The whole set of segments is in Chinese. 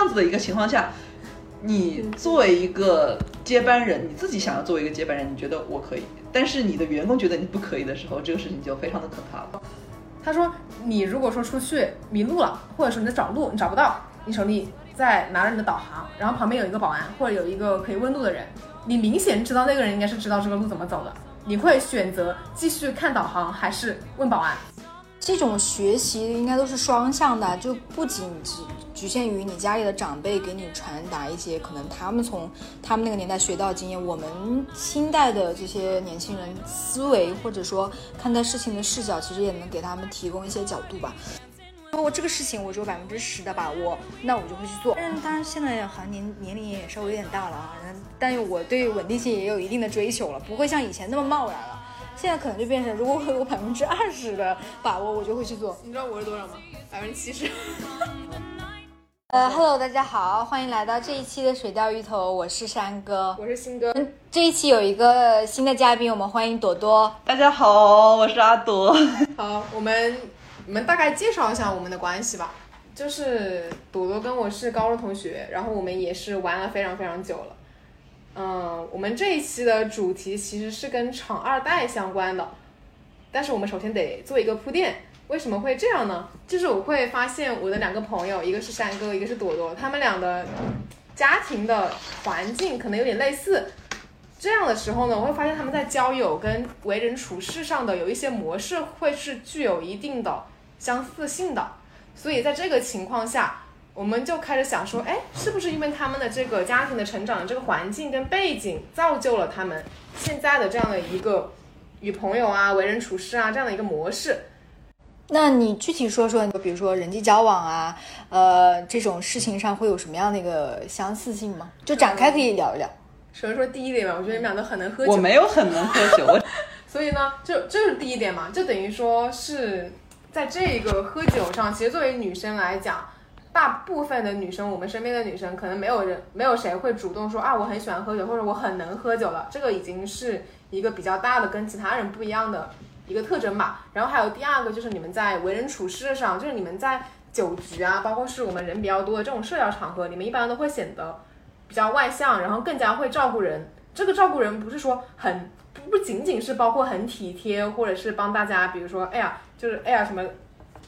这样子的一个情况下，你作为一个接班人，你自己想要作为一个接班人，你觉得我可以，但是你的员工觉得你不可以的时候，这个事情就非常的可怕了。他说，你如果说出去迷路了，或者说你在找路你找不到，你手里在拿着你的导航，然后旁边有一个保安或者有一个可以问路的人，你明显知道那个人应该是知道这个路怎么走的，你会选择继续看导航还是问保安？这种学习应该都是双向的，就不仅只局限于你家里的长辈给你传达一些可能他们从他们那个年代学到的经验，我们新代的这些年轻人思维或者说看待事情的视角，其实也能给他们提供一些角度吧。如果这个事情我只有百分之十的把握，那我就会去做。但是当然现在好像年年龄也稍微有点大了啊，但是我对稳定性也有一定的追求了，不会像以前那么贸然了。现在可能就变成，如果我有百分之二十的把握，我就会去做。你知道我是多少吗？百分之七十。呃，Hello，大家好，欢迎来到这一期的水钓鱼头，我是山哥，我是新哥。这一期有一个新的嘉宾，我们欢迎朵朵。大家好，我是阿朵。好，我们你们大概介绍一下我们的关系吧。就是朵朵跟我是高中同学，然后我们也是玩了非常非常久了。嗯，我们这一期的主题其实是跟厂二代相关的，但是我们首先得做一个铺垫。为什么会这样呢？就是我会发现我的两个朋友，一个是山哥，一个是朵朵，他们俩的家庭的环境可能有点类似。这样的时候呢，我会发现他们在交友跟为人处事上的有一些模式会是具有一定的相似性的。所以在这个情况下。我们就开始想说，哎，是不是因为他们的这个家庭的成长这个环境跟背景，造就了他们现在的这样的一个与朋友啊、为人处事啊这样的一个模式？那你具体说说，比如说人际交往啊，呃，这种事情上会有什么样的一个相似性吗？就展开可以聊一聊。首先说第一点吧，我觉得你们俩都很能喝酒。我没有很能喝酒，所以呢，就这是第一点嘛，就等于说是在这个喝酒上，其实作为女生来讲。大部分的女生，我们身边的女生，可能没有人，没有谁会主动说啊，我很喜欢喝酒，或者我很能喝酒了。这个已经是一个比较大的跟其他人不一样的一个特征吧。然后还有第二个，就是你们在为人处事上，就是你们在酒局啊，包括是我们人比较多的这种社交场合，你们一般都会显得比较外向，然后更加会照顾人。这个照顾人不是说很不仅仅是包括很体贴，或者是帮大家，比如说哎呀，就是哎呀什么。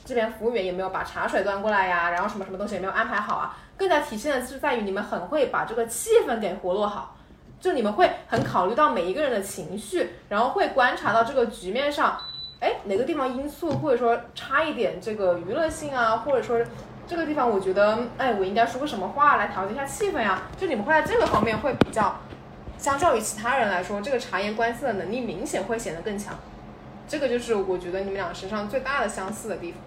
这边服务员也没有把茶水端过来呀，然后什么什么东西也没有安排好啊。更加体现的是在于你们很会把这个气氛给活络好，就你们会很考虑到每一个人的情绪，然后会观察到这个局面上，哎哪个地方因素或者说差一点这个娱乐性啊，或者说这个地方我觉得哎我应该说个什么话来调节一下气氛呀？就你们会在这个方面会比较，相较于其他人来说，这个察言观色的能力明显会显得更强。这个就是我觉得你们俩身上最大的相似的地方。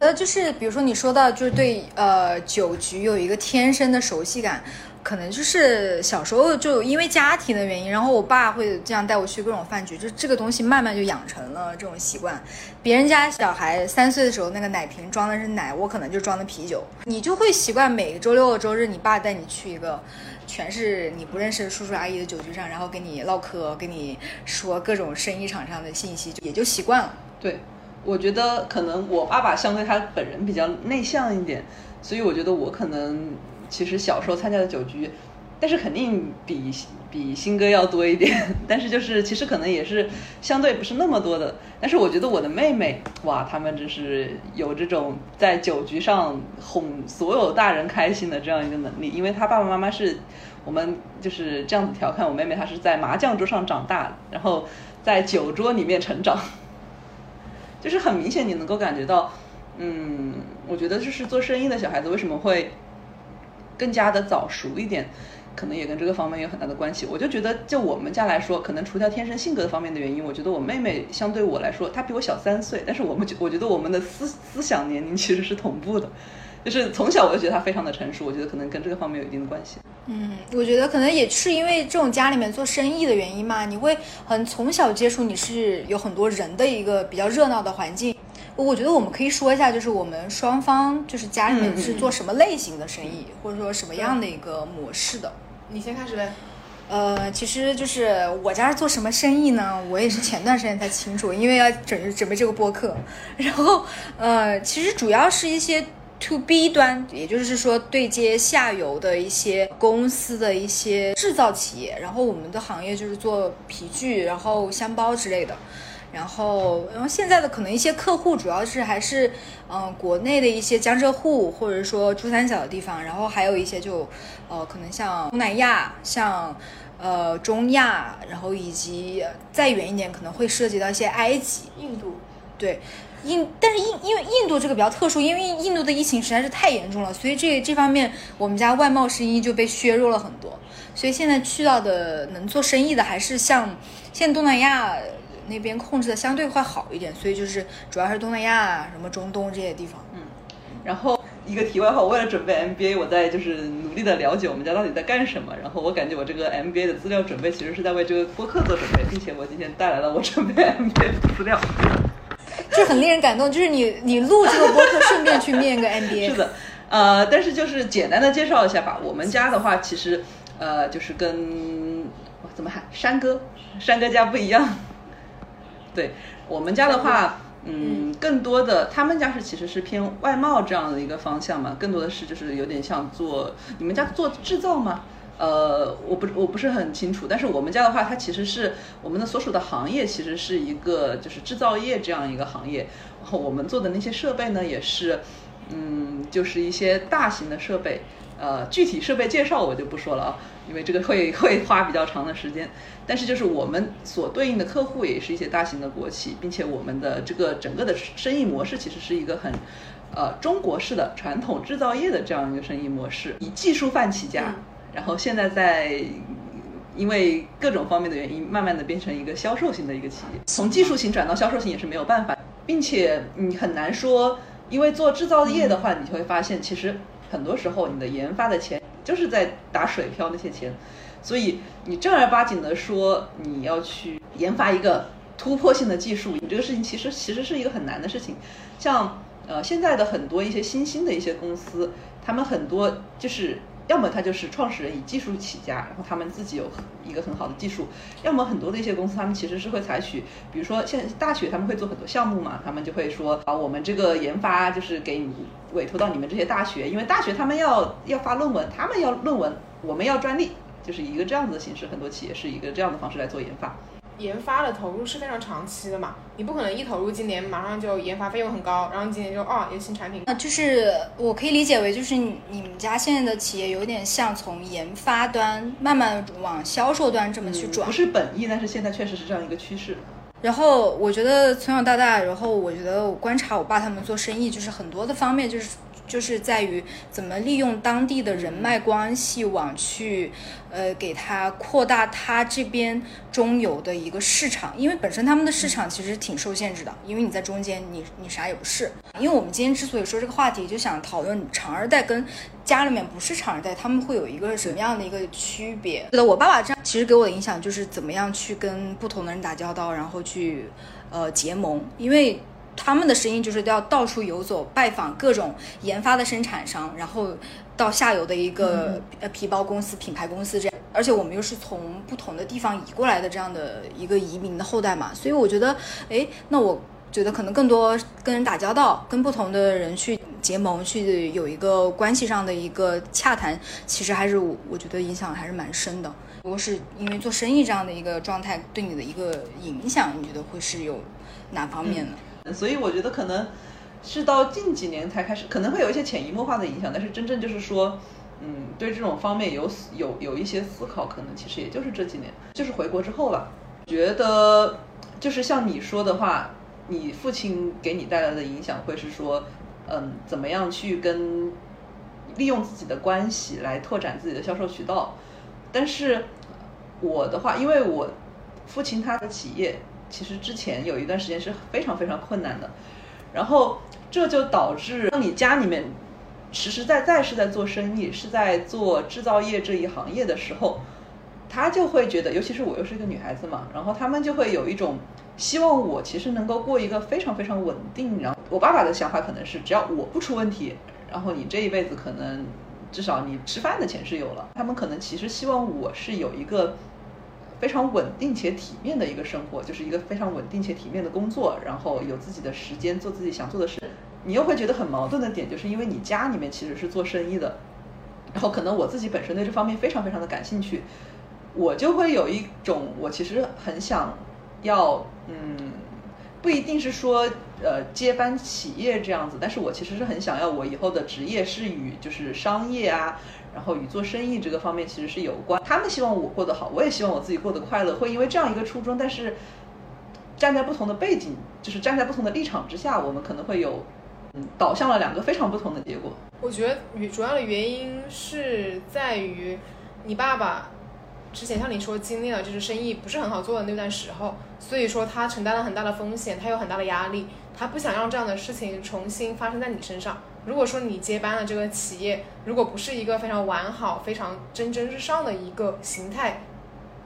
呃，就是比如说你说到，就是对呃酒局有一个天生的熟悉感，可能就是小时候就因为家庭的原因，然后我爸会这样带我去各种饭局，就这个东西慢慢就养成了这种习惯。别人家小孩三岁的时候，那个奶瓶装的是奶，我可能就装的啤酒，你就会习惯每个周六周日，你爸带你去一个全是你不认识的叔叔阿姨的酒局上，然后跟你唠嗑，跟你说各种生意场上的信息，也就习惯了。对。我觉得可能我爸爸相对他本人比较内向一点，所以我觉得我可能其实小时候参加的酒局，但是肯定比比新哥要多一点，但是就是其实可能也是相对不是那么多的。但是我觉得我的妹妹哇，他们就是有这种在酒局上哄所有大人开心的这样一个能力，因为他爸爸妈妈是我们就是这样子调侃我妹妹，她是在麻将桌上长大，然后在酒桌里面成长。就是很明显，你能够感觉到，嗯，我觉得就是做生意的小孩子为什么会更加的早熟一点，可能也跟这个方面有很大的关系。我就觉得，就我们家来说，可能除掉天生性格方面的原因，我觉得我妹妹相对我来说，她比我小三岁，但是我们觉我觉得我们的思思想年龄其实是同步的，就是从小我就觉得他非常的成熟，我觉得可能跟这个方面有一定的关系。嗯，我觉得可能也是因为这种家里面做生意的原因嘛，你会很从小接触，你是有很多人的一个比较热闹的环境。我觉得我们可以说一下，就是我们双方就是家里面是做什么类型的生意，或者说什么样的一个模式的。你先开始呗。呃，其实就是我家是做什么生意呢？我也是前段时间才清楚，因为要准准备这个播客。然后呃，其实主要是一些 to B 端，也就是说对接下游的一些公司的一些制造企业。然后我们的行业就是做皮具，然后箱包之类的。然后，然后现在的可能一些客户主要是还是嗯国内的一些江浙沪或者说珠三角的地方，然后还有一些就呃可能像东南亚，像呃中亚，然后以及再远一点可能会涉及到一些埃及、印度。对，印但是印因为印度这个比较特殊，因为印度的疫情实在是太严重了，所以这这方面我们家外贸生意就被削弱了很多。所以现在去到的能做生意的还是像现在东南亚。那边控制的相对会好一点，所以就是主要是东南亚、什么中东这些地方。嗯，然后一个题外话，为了准备 MBA，我在就是努力的了解我们家到底在干什么。然后我感觉我这个 MBA 的资料准备其实是在为这个播客做准备，并且我今天带来了我准备 MBA 的资料，这很令人感动。就是你你录这个播客，顺便去面个 MBA。是的，呃，但是就是简单的介绍一下吧。我们家的话，其实呃就是跟怎么喊山哥山哥家不一样。对我们家的话，嗯，更多的他们家是其实是偏外贸这样的一个方向嘛，更多的是就是有点像做你们家做制造吗？呃，我不我不是很清楚，但是我们家的话，它其实是我们的所属的行业其实是一个就是制造业这样一个行业，然后我们做的那些设备呢，也是嗯，就是一些大型的设备。呃，具体设备介绍我就不说了啊，因为这个会会花比较长的时间。但是就是我们所对应的客户也是一些大型的国企，并且我们的这个整个的生意模式其实是一个很，呃，中国式的传统制造业的这样一个生意模式，以技术范起家，然后现在在因为各种方面的原因，慢慢的变成一个销售型的一个企业。从技术型转到销售型也是没有办法，并且你很难说，因为做制造业的话，你就会发现其实。很多时候，你的研发的钱就是在打水漂那些钱，所以你正儿八经的说你要去研发一个突破性的技术，你这个事情其实其实是一个很难的事情。像呃现在的很多一些新兴的一些公司，他们很多就是。要么他就是创始人以技术起家，然后他们自己有一个很好的技术；要么很多的一些公司，他们其实是会采取，比如说像大学他们会做很多项目嘛，他们就会说啊，我们这个研发就是给你委托到你们这些大学，因为大学他们要要发论文，他们要论文，我们要专利，就是一个这样子的形式，很多企业是一个这样的方式来做研发。研发的投入是非常长期的嘛，你不可能一投入今年马上就研发费用很高，然后今年就哦有新产品。啊，就是我可以理解为就是你你们家现在的企业有点像从研发端慢慢往销售端这么去转，不是本意，但是现在确实是这样一个趋势。然后我觉得从小到大，然后我觉得我观察我爸他们做生意，就是很多的方面就是。就是在于怎么利用当地的人脉关系网去，呃，给他扩大他这边中游的一个市场，因为本身他们的市场其实挺受限制的，因为你在中间，你你啥也不是。因为我们今天之所以说这个话题，就想讨论长二代跟家里面不是长二代，他们会有一个什么样的一个区别？对的，我爸爸这样其实给我的影响就是怎么样去跟不同的人打交道，然后去呃结盟，因为。他们的声音就是要到处游走，拜访各种研发的生产商，然后到下游的一个呃皮包公司、品牌公司这样。而且我们又是从不同的地方移过来的这样的一个移民的后代嘛，所以我觉得，哎，那我觉得可能更多跟人打交道，跟不同的人去结盟，去有一个关系上的一个洽谈，其实还是我我觉得影响还是蛮深的。如果是因为做生意这样的一个状态对你的一个影响，你觉得会是有哪方面呢？所以我觉得可能是到近几年才开始，可能会有一些潜移默化的影响。但是真正就是说，嗯，对这种方面有有有一些思考，可能其实也就是这几年，就是回国之后吧。觉得就是像你说的话，你父亲给你带来的影响会是说，嗯，怎么样去跟利用自己的关系来拓展自己的销售渠道。但是我的话，因为我父亲他的企业。其实之前有一段时间是非常非常困难的，然后这就导致当你家里面实实在在是在做生意，是在做制造业这一行业的时候，他就会觉得，尤其是我又是一个女孩子嘛，然后他们就会有一种希望我其实能够过一个非常非常稳定。然后我爸爸的想法可能是，只要我不出问题，然后你这一辈子可能至少你吃饭的钱是有了。他们可能其实希望我是有一个。非常稳定且体面的一个生活，就是一个非常稳定且体面的工作，然后有自己的时间做自己想做的事，你又会觉得很矛盾的点，就是因为你家里面其实是做生意的，然后可能我自己本身对这方面非常非常的感兴趣，我就会有一种我其实很想要，嗯，不一定是说呃接班企业这样子，但是我其实是很想要我以后的职业是与就是商业啊，然后与做生意这个方面其实是有关。他们希望我过得好，我也希望我自己过得快乐，会因为这样一个初衷，但是站在不同的背景，就是站在不同的立场之下，我们可能会有。嗯导向了两个非常不同的结果。我觉得主要的原因是在于，你爸爸之前像你说经历了就是生意不是很好做的那段时候，所以说他承担了很大的风险，他有很大的压力，他不想让这样的事情重新发生在你身上。如果说你接班了这个企业，如果不是一个非常完好、非常蒸蒸日上的一个形态。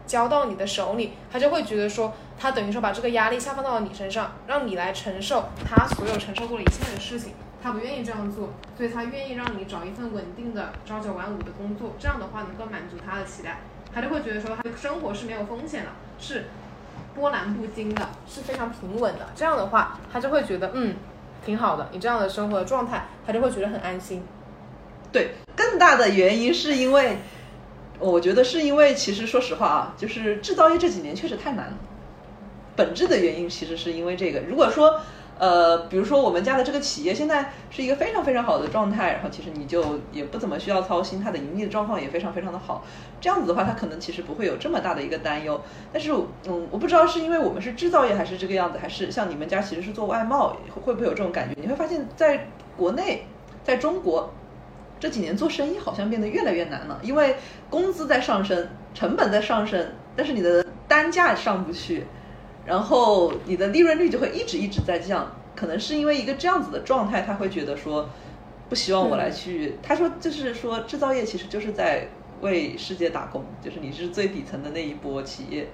交到你的手里，他就会觉得说，他等于说把这个压力下放到了你身上，让你来承受他所有承受过的一切的事情。他不愿意这样做，所以他愿意让你找一份稳定的朝九晚五的工作，这样的话能够满足他的期待。他就会觉得说，他的生活是没有风险的，是波澜不惊的，是非常平稳的。这样的话，他就会觉得，嗯，挺好的。你这样的生活的状态，他就会觉得很安心。对，更大的原因是因为。我觉得是因为，其实说实话啊，就是制造业这几年确实太难了。本质的原因其实是因为这个。如果说，呃，比如说我们家的这个企业现在是一个非常非常好的状态，然后其实你就也不怎么需要操心，它的盈利的状况也非常非常的好。这样子的话，它可能其实不会有这么大的一个担忧。但是，嗯，我不知道是因为我们是制造业还是这个样子，还是像你们家其实是做外贸，会不会有这种感觉？你会发现在国内，在中国。这几年做生意好像变得越来越难了，因为工资在上升，成本在上升，但是你的单价上不去，然后你的利润率就会一直一直在降。可能是因为一个这样子的状态，他会觉得说，不希望我来去。他说就是说，制造业其实就是在为世界打工，就是你是最底层的那一波企业，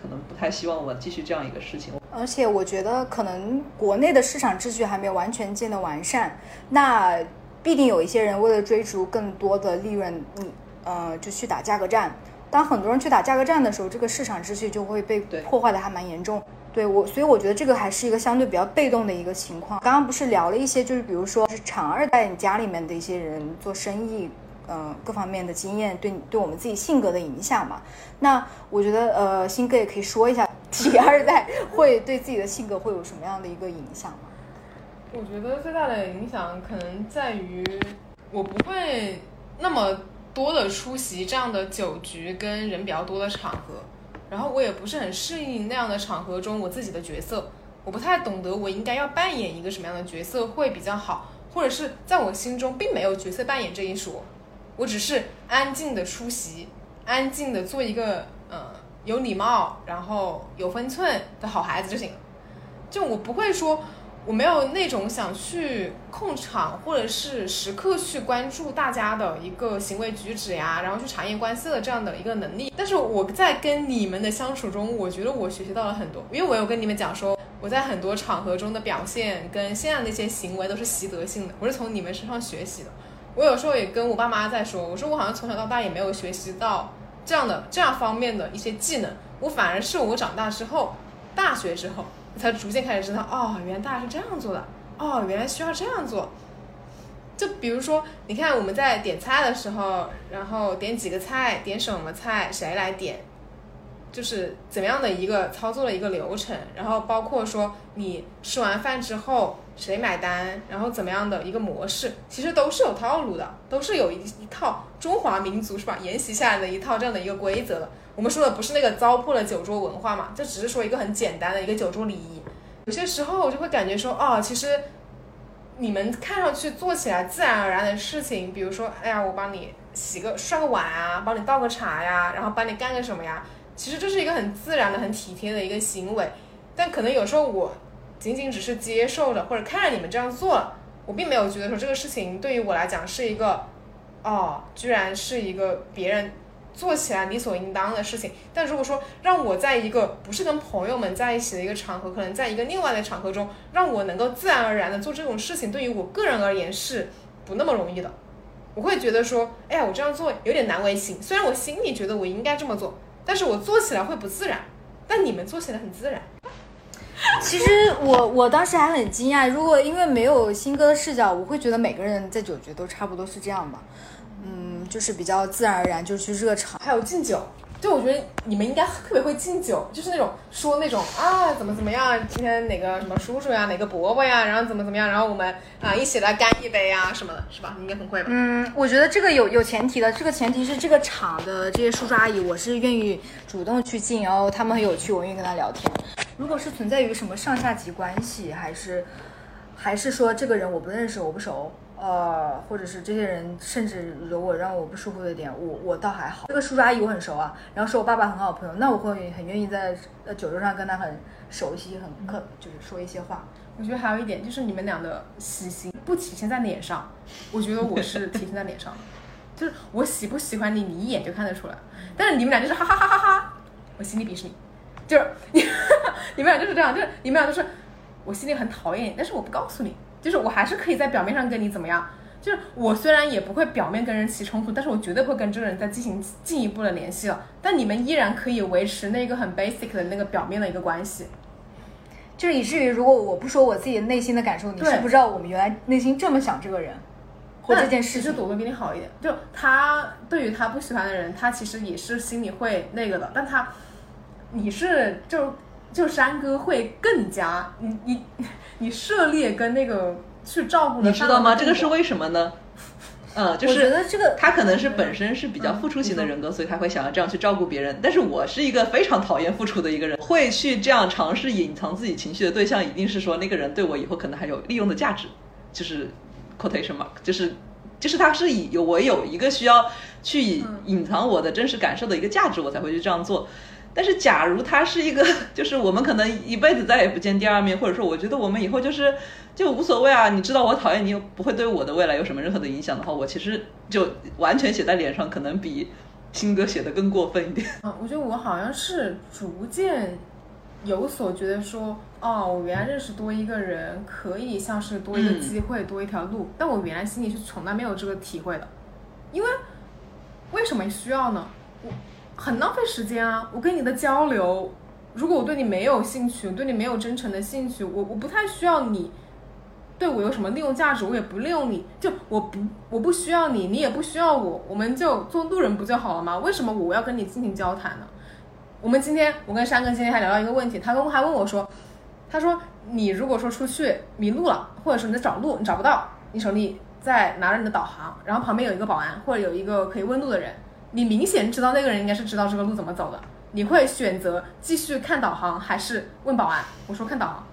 可能不太希望我继续这样一个事情。而且我觉得可能国内的市场秩序还没有完全建得完善，那。必定有一些人为了追逐更多的利润，你呃就去打价格战。当很多人去打价格战的时候，这个市场秩序就会被破坏的还蛮严重。对我，所以我觉得这个还是一个相对比较被动的一个情况。刚刚不是聊了一些，就是比如说是厂二代你家里面的一些人做生意，嗯，各方面的经验对对我们自己性格的影响嘛。那我觉得呃，新哥也可以说一下，体二代会对自己的性格会有什么样的一个影响吗？我觉得最大的影响可能在于，我不会那么多的出席这样的酒局跟人比较多的场合，然后我也不是很适应那样的场合中我自己的角色，我不太懂得我应该要扮演一个什么样的角色会比较好，或者是在我心中并没有角色扮演这一说，我只是安静的出席，安静的做一个呃有礼貌然后有分寸的好孩子就行了，就我不会说。我没有那种想去控场，或者是时刻去关注大家的一个行为举止呀，然后去察言观色的这样的一个能力。但是我在跟你们的相处中，我觉得我学习到了很多，因为我有跟你们讲说，我在很多场合中的表现跟现在那些行为都是习得性的，我是从你们身上学习的。我有时候也跟我爸妈在说，我说我好像从小到大也没有学习到这样的这样方面的一些技能，我反而是我长大之后，大学之后。才逐渐开始知道，哦，原来大家是这样做的，哦，原来需要这样做。就比如说，你看我们在点菜的时候，然后点几个菜，点什么菜，谁来点，就是怎么样的一个操作的一个流程，然后包括说你吃完饭之后谁买单，然后怎么样的一个模式，其实都是有套路的，都是有一一套中华民族是吧沿袭下来的一套这样的一个规则的。我们说的不是那个糟粕的酒桌文化嘛，就只是说一个很简单的一个酒桌礼仪。有些时候我就会感觉说，哦，其实你们看上去做起来自然而然的事情，比如说，哎呀，我帮你洗个涮个碗啊，帮你倒个茶呀，然后帮你干个什么呀，其实这是一个很自然的、很体贴的一个行为。但可能有时候我仅仅只是接受着或者看着你们这样做了，我并没有觉得说这个事情对于我来讲是一个，哦，居然是一个别人。做起来理所应当的事情，但如果说让我在一个不是跟朋友们在一起的一个场合，可能在一个另外的场合中，让我能够自然而然的做这种事情，对于我个人而言是不那么容易的。我会觉得说，哎呀，我这样做有点难为情。虽然我心里觉得我应该这么做，但是我做起来会不自然。但你们做起来很自然。其实我我当时还很惊讶，如果因为没有新哥的视角，我会觉得每个人在酒局都差不多是这样吧，就是比较自然而然就去热场。还有敬酒，就我觉得你们应该特别会敬酒，就是那种说那种啊怎么怎么样，今天哪个什么叔叔呀，哪个伯伯呀，然后怎么怎么样，然后我们啊一起来干一杯呀什么的，是吧？应该很会吧？嗯，我觉得这个有有前提的，这个前提是这个场的这些叔叔阿姨，我是愿意主动去敬，然后他们很有趣，我愿意跟他聊天。如果是存在于什么上下级关系，还是还是说这个人我不认识，我不熟，呃，或者是这些人甚至有我让我不舒服的点，我我倒还好。这个叔叔阿姨我很熟啊，然后是我爸爸很好的朋友，那我会很愿意在呃酒桌上跟他很熟悉，很客，就是说一些话。我觉得还有一点就是你们俩的喜形不体现在脸上，我觉得我是体现在脸上，就是我喜不喜欢你，你一眼就看得出来。但是你们俩就是哈哈哈哈哈，我心里鄙视你，就是你 你们俩就是这样，就是你们俩就是我心里很讨厌你，但是我不告诉你，就是我还是可以在表面上跟你怎么样。就是我虽然也不会表面跟人起冲突，但是我绝对会跟这个人再进行进一步的联系了。但你们依然可以维持那个很 basic 的那个表面的一个关系。就是以至于如果我不说我自己内心的感受，你是不知道我们原来内心这么想这个人或这件事情。其实朵朵比你好一点，就他对于他不喜欢的人，他其实也是心里会那个的，但他你是就就山哥会更加你你 你涉猎跟那个去照顾的你知道吗？这个是为为什么呢？嗯，就我觉是得这个他可能是本身是比较付出型的人格，所以他会想要这样去照顾别人。但是我是一个非常讨厌付出的一个人，会去这样尝试隐藏自己情绪的对象，一定是说那个人对我以后可能还有利用的价值，就是 quotation mark，就是就是他是以有我有一个需要去隐隐藏我的真实感受的一个价值，我才会去这样做。但是，假如他是一个，就是我们可能一辈子再也不见第二面，或者说我觉得我们以后就是就无所谓啊，你知道我讨厌你，又不会对我的未来有什么任何的影响的话，我其实就完全写在脸上，可能比新歌写的更过分一点。嗯，我觉得我好像是逐渐有所觉得说，哦，我原来认识多一个人，可以像是多一个嗯机会，多一条路。但我原来心里是从来没有这个体会的，因为为什么需要呢？我很浪费时间啊！我跟你的交流，如果我对你没有兴趣，我对你没有真诚的兴趣，我我不太需要你。对我有什么利用价值，我也不利用你，就我不我不需要你，你也不需要我，我们就做路人不就好了吗？为什么我要跟你进行交谈呢？我们今天，我跟山哥今天还聊到一个问题，他跟还问我说，他说你如果说出去迷路了，或者说你在找路，你找不到，你手里在拿着你的导航，然后旁边有一个保安或者有一个可以问路的人，你明显知道那个人应该是知道这个路怎么走的，你会选择继续看导航还是问保安？我说看导航。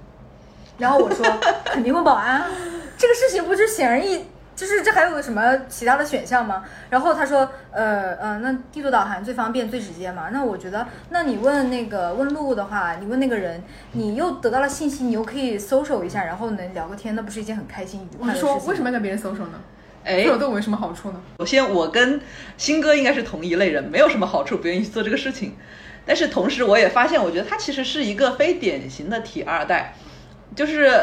然后我说肯定问保安啊，这个事情不是显而易，就是这还有个什么其他的选项吗？然后他说，呃呃，那地图导航最方便最直接嘛。那我觉得，那你问那个问路的话，你问那个人，你又得到了信息，你又可以搜索一下，然后能聊个天，那不是一件很开心愉快的事情？我说为什么要跟别人搜索呢？哎对我对我有什么好处呢？首先，我跟新哥应该是同一类人，没有什么好处，不愿意去做这个事情。但是同时，我也发现，我觉得他其实是一个非典型的体二代，就是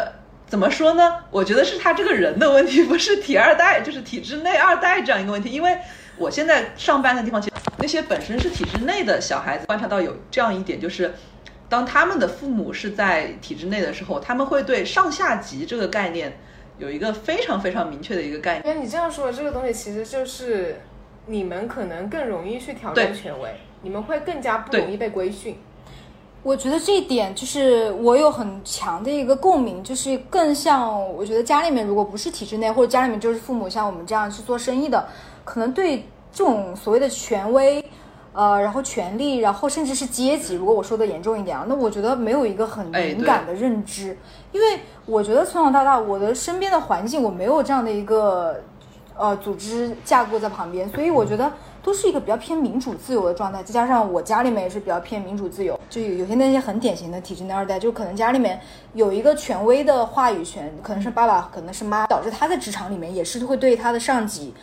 怎么说呢？我觉得是他这个人的问题，不是体二代，就是体制内二代这样一个问题。因为我现在上班的地方，其实那些本身是体制内的小孩子，观察到有这样一点，就是当他们的父母是在体制内的时候，他们会对上下级这个概念有一个非常非常明确的一个概念。因为你这样说的这个东西，其实就是你们可能更容易去挑对战权威，你们会更加不容易被规训。我觉得这一点就是我有很强的一个共鸣，就是更像我觉得家里面如果不是体制内，或者家里面就是父母像我们这样去做生意的，可能对这种所谓的权威，呃，然后权力，然后甚至是阶级，如果我说的严重一点啊，那我觉得没有一个很哎敏感的认知，因为我觉得从小到大我的身边的环境我没有这样的一个呃组织架构在旁边，所以我觉得都是一个比较偏民主自由的状态。再加上我家里面也是比较偏民主自由，就有有些那些很典型的体制内二代，就可能家里面有一个权威的话语权，可能是爸爸，可能是妈，导致他在职场里面也是会对他的上级，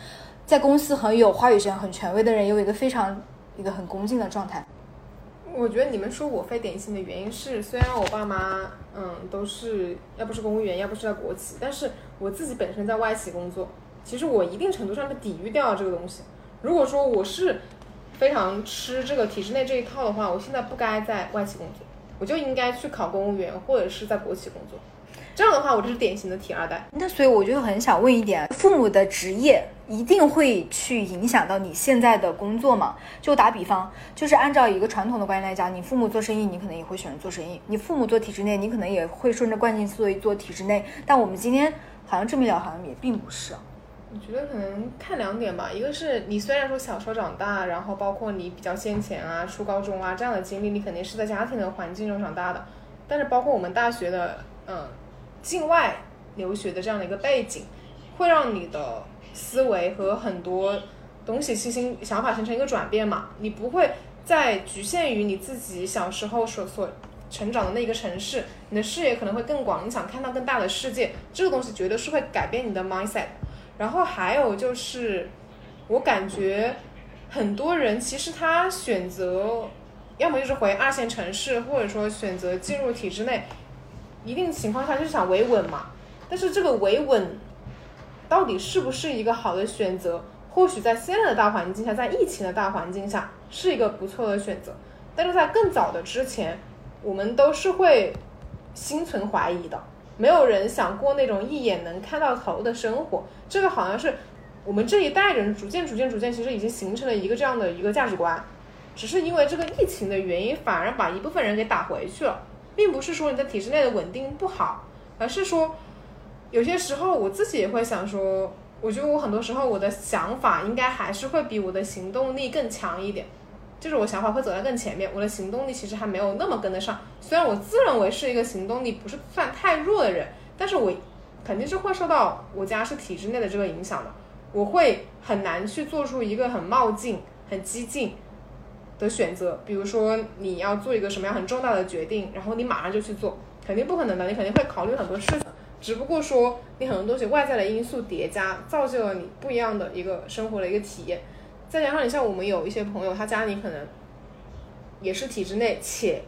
在公司很有话语权、很权威的人有一个非常一个很恭敬的状态。我觉得你们说我非典型的原因是，虽然我爸妈嗯都是要不是公务员，要不是在国企，但是我自己本身在外企工作，其实我一定程度上的抵御掉了这个东西。如果说我是非常吃这个体制内这一套的话，我现在不该在外企工作。我就应该去考公务员或者是在国企工作。这样的话，我就是典型的铁二代。那所以我就很想问一点，父母的职业一定会去影响到你现在的工作吗？就打比方，就是按照一个传统的观念来讲，你父母做生意，你可能也会选择做生意；你父母做体制内，你可能也会顺着惯性思维做体制内。但我们今天好像这么聊，好像也并不是。我觉得可能看两点吧，一个是你虽然说小时候长大，然后包括你比较先前啊、初高中啊这样的经历，你肯定是在家庭的环境中长大的。但是包括我们大学的，嗯，境外留学的这样的一个背景，会让你的思维和很多东西信心想法形成一个转变嘛。你不会再局限于你自己小时候所所成长的那一个城市，你的视野可能会更广，你想看到更大的世界，这个东西绝对是会改变你的 mindset。然后还有就是，我感觉很多人其实他选择，要么就是回二线城市，或者说选择进入体制内，一定情况下就是想维稳嘛。但是这个维稳到底是不是一个好的选择？或许在现在的大环境下，在疫情的大环境下是一个不错的选择。但是在更早的之前，我们都是会心存怀疑的。没有人想过那种一眼能看到头的生活，这个好像是我们这一代人逐渐、逐渐、逐渐，其实已经形成了一个这样的一个价值观。只是因为这个疫情的原因，反而把一部分人给打回去了，并不是说你在体制内的稳定不好，而是说有些时候我自己也会想说，我觉得我很多时候我的想法应该还是会比我的行动力更强一点。就是我想法会走在更前面，我的行动力其实还没有那么跟得上。虽然我自认为是一个行动力不是算太弱的人，但是我肯定是会受到我家是体制内的这个影响的。我会很难去做出一个很冒进、很激进的选择。比如说你要做一个什么样很重大的决定，然后你马上就去做，肯定不可能的。你肯定会考虑很多事情，只不过说你很多东西外在的因素叠加，造就了你不一样的一个生活的一个体验。再加上你像我们有一些朋友，他家里可能也是体制内，且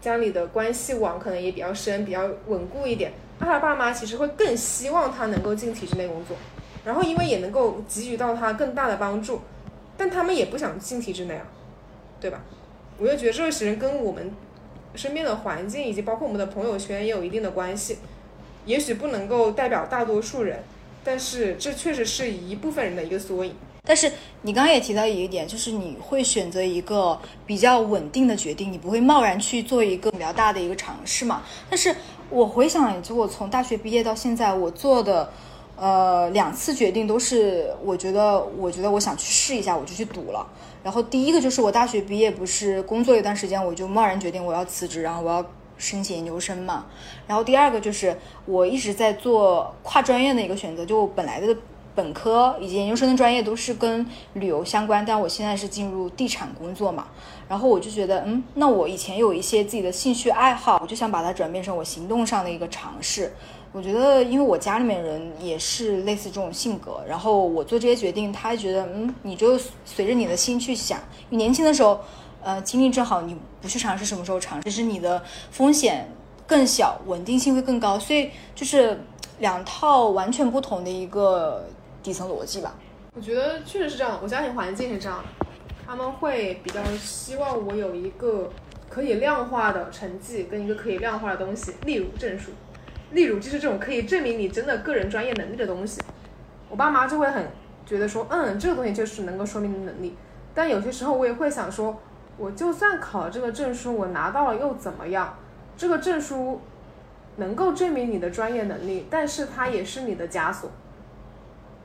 家里的关系网可能也比较深、比较稳固一点。那他爸妈其实会更希望他能够进体制内工作，然后因为也能够给予到他更大的帮助，但他们也不想进体制内啊，对吧？我就觉得这个其实跟我们身边的环境以及包括我们的朋友圈也有一定的关系。也许不能够代表大多数人，但是这确实是一部分人的一个缩影。但是你刚刚也提到一点，就是你会选择一个比较稳定的决定，你不会贸然去做一个比较大的一个尝试嘛？但是我回想，就我从大学毕业到现在，我做的呃两次决定都是，我觉得我觉得我想去试一下，我就去赌了。然后第一个就是我大学毕业不是工作一段时间，我就贸然决定我要辞职，然后我要申请研究生嘛。然后第二个就是我一直在做跨专业的一个选择，就我本来的。本科以及研究生的专业都是跟旅游相关，但我现在是进入地产工作嘛，然后我就觉得，嗯，那我以前有一些自己的兴趣爱好，我就想把它转变成我行动上的一个尝试。我觉得，因为我家里面人也是类似这种性格，然后我做这些决定，他觉得，嗯，你就随着你的心去想。你年轻的时候，呃，精力正好，你不去尝试，什么时候尝试？是你的风险更小，稳定性会更高，所以就是两套完全不同的一个。底层逻辑吧，我觉得确实是这样。我家庭环境是这样，他们会比较希望我有一个可以量化的成绩跟一个可以量化的东西，例如证书，例如就是这种可以证明你真的个人专业能力的东西。我爸妈就会很觉得说，嗯，这个东西就是能够说明你能力。但有些时候我也会想说，我就算考了这个证书，我拿到了又怎么样？这个证书能够证明你的专业能力，但是它也是你的枷锁。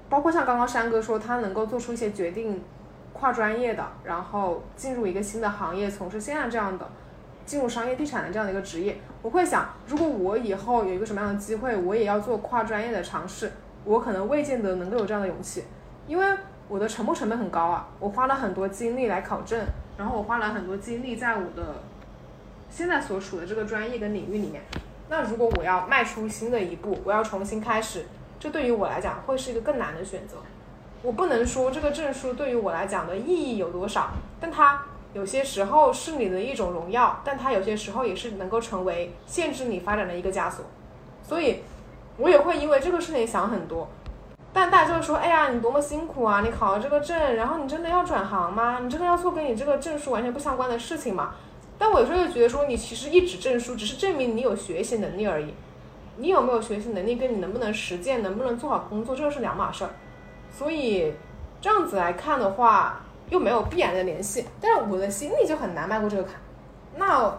包括像刚刚山哥说，他能够做出一些决定，跨专业的，然后进入一个新的行业，从事现在这样的进入商业地产的这样的一个职业。我会想，如果我以后有一个什么样的机会，我也要做跨专业的尝试，我可能未见得能够有这样的勇气，因为我的沉没成本很高啊，我花了很多精力来考证，然后我花了很多精力在我的现在所处的这个专业跟领域里面。那如果我要迈出新的一步，我要重新开始。这对于我来讲会是一个更难的选择。我不能说这个证书对于我来讲的意义有多少，但它有些时候是你的一种荣耀，但它有些时候也是能够成为限制你发展的一个枷锁。所以，我也会因为这个事情想很多。但大家就说：“哎呀，你多么辛苦啊！你考了这个证，然后你真的要转行吗？你真的要做跟你这个证书完全不相关的事情吗？”但我有时候又觉得说，你其实一纸证书只是证明你有学习能力而已，你有没有学习能力跟你能不能实践、能不能做好工作，这个是两码事儿。所以这样子来看的话，又没有必然的联系。但是我的心里就很难迈过这个坎。那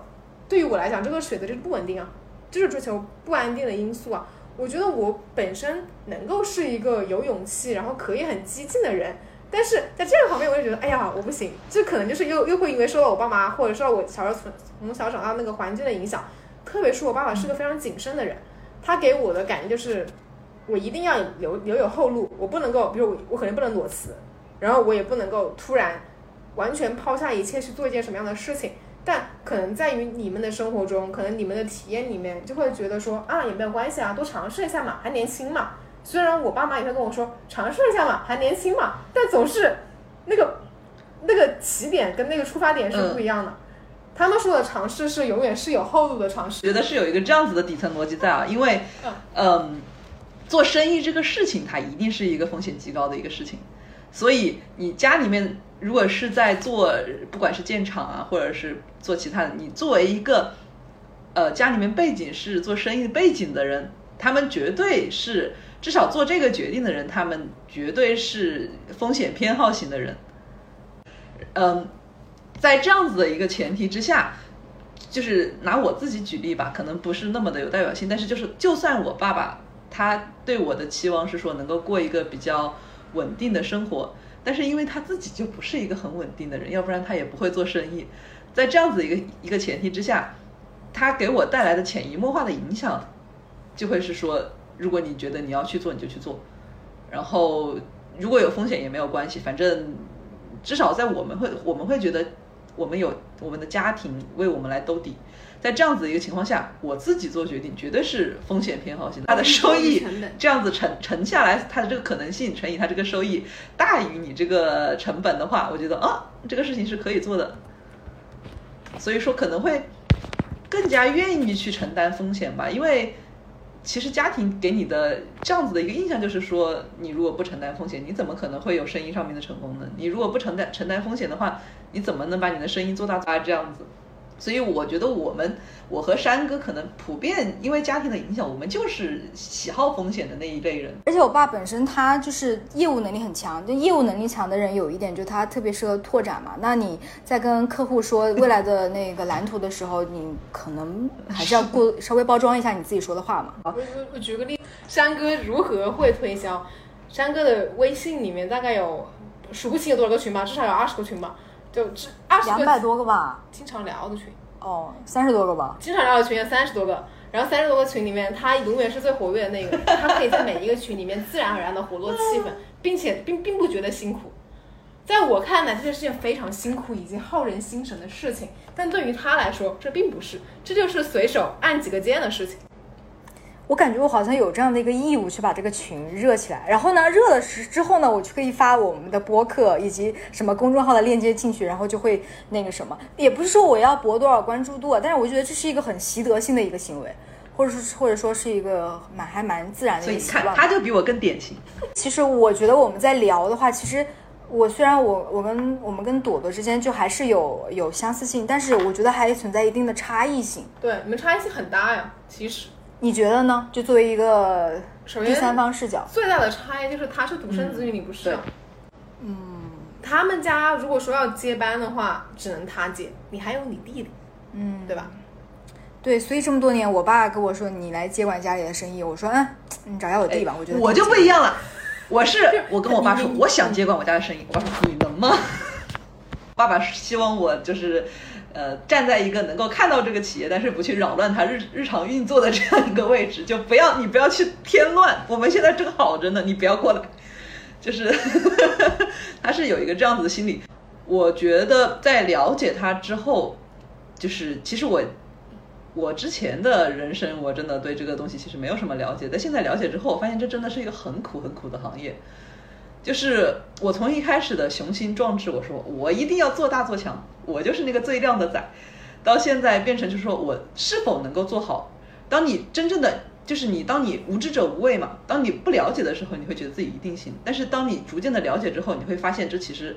对于我来讲，这个选择就是不稳定啊，就是追求不安定的因素啊。我觉得我本身能够是一个有勇气，然后可以很激进的人。但是在这个方面，我就觉得，哎呀，我不行。这可能就是又又会因为受到我爸妈，或者受到我小时候从从小长大那个环境的影响。特别是我爸爸是个非常谨慎的人，他给我的感觉就是，我一定要留留有后路，我不能够，比如我我肯定不能裸辞，然后我也不能够突然完全抛下一切去做一件什么样的事情。但可能在于你们的生活中，可能你们的体验里面，就会觉得说啊，也没有关系啊，多尝试一下嘛，还年轻嘛。虽然我爸妈也会跟我说尝试一下嘛，还年轻嘛，但总是那个 那个起点跟那个出发点是不一样的。他们说的尝试是永远是有厚度的尝试。觉得是有一个这样子的底层逻辑在啊，因为嗯，做生意这个事情它一定是一个风险极高的一个事情，所以你家里面如果是在做不管是建厂啊，或者是做其他的，你作为一个呃家里面背景是做生意背景的人，他们绝对是。至少做这个决定的人，他们绝对是风险偏好型的人。嗯，在这样子的一个前提之下，就是拿我自己举例吧，可能不是那么的有代表性，但是就是就算我爸爸他对我的期望是说能够过一个比较稳定的生活，但是因为他自己就不是一个很稳定的人，要不然他也不会做生意。在这样子一个一个前提之下，他给我带来的潜移默化的影响，就会是说。如果你觉得你要去做，你就去做，然后如果有风险也没有关系，反正至少在我们会我们会觉得我们有我们的家庭为我们来兜底，在这样子的一个情况下，我自己做决定绝对是风险偏好型的，它的收益这样子乘乘下来，它的这个可能性乘以它这个收益大于你这个成本的话，我觉得啊这个事情是可以做的，所以说可能会更加愿意去承担风险吧，因为。其实家庭给你的这样子的一个印象就是说，你如果不承担风险，你怎么可能会有生意上面的成功呢？你如果不承担承担风险的话，你怎么能把你的生意做大啊？这样子。所以我觉得我们，我和山哥可能普遍因为家庭的影响，我们就是喜好风险的那一类人。而且我爸本身他就是业务能力很强，就业务能力强的人有一点，就他特别适合拓展嘛。那你在跟客户说 未来的那个蓝图的时候，你可能还是要过 稍微包装一下你自己说的话嘛。我我我举个例，山哥如何会推销？山哥的微信里面大概有数不清有多少个群吧，至少有二十个群吧。就这二十两百多个吧，经常聊的群。哦，三十多个吧，经常聊的群有三十多个，然后三十多个群里面，他永远是最活跃的那个，他可以在每一个群里面自然而然的活络气氛，并且并并不觉得辛苦。在我看来，这就是件非常辛苦以及耗人心神的事情，但对于他来说，这并不是，这就是随手按几个键的事情。我感觉我好像有这样的一个义务去把这个群热起来，然后呢，热了之之后呢，我就可以发我们的播客以及什么公众号的链接进去，然后就会那个什么，也不是说我要博多少关注度，但是我觉得这是一个很习得性的一个行为，或者是或者说是一个蛮还蛮自然的一个习惯。他就比我更典型。其实我觉得我们在聊的话，其实我虽然我我跟我们跟朵朵之间就还是有有相似性，但是我觉得还存在一定的差异性。对，你们差异性很大呀，其实。你觉得呢？就作为一个第三方视角，最大的差异就是他是独生子女，你不是。嗯，他们家如果说要接班的话，只能他接，你还有你弟弟，嗯，对吧？对，所以这么多年，我爸跟我说你来接管家里的生意，我说嗯，你找下我弟吧，我觉得我就不一样了，我是我跟我爸说我想接管我家的生意，我爸说你能吗？爸爸希望我就是。呃，站在一个能够看到这个企业，但是不去扰乱它日日常运作的这样一个位置，就不要你不要去添乱。我们现在正好着呢，你不要过来。就是 他是有一个这样子的心理。我觉得在了解他之后，就是其实我我之前的人生，我真的对这个东西其实没有什么了解。但现在了解之后，我发现这真的是一个很苦很苦的行业。就是我从一开始的雄心壮志，我说我一定要做大做强，我就是那个最靓的仔，到现在变成就是说我是否能够做好。当你真正的就是你，当你无知者无畏嘛，当你不了解的时候，你会觉得自己一定行。但是当你逐渐的了解之后，你会发现这其实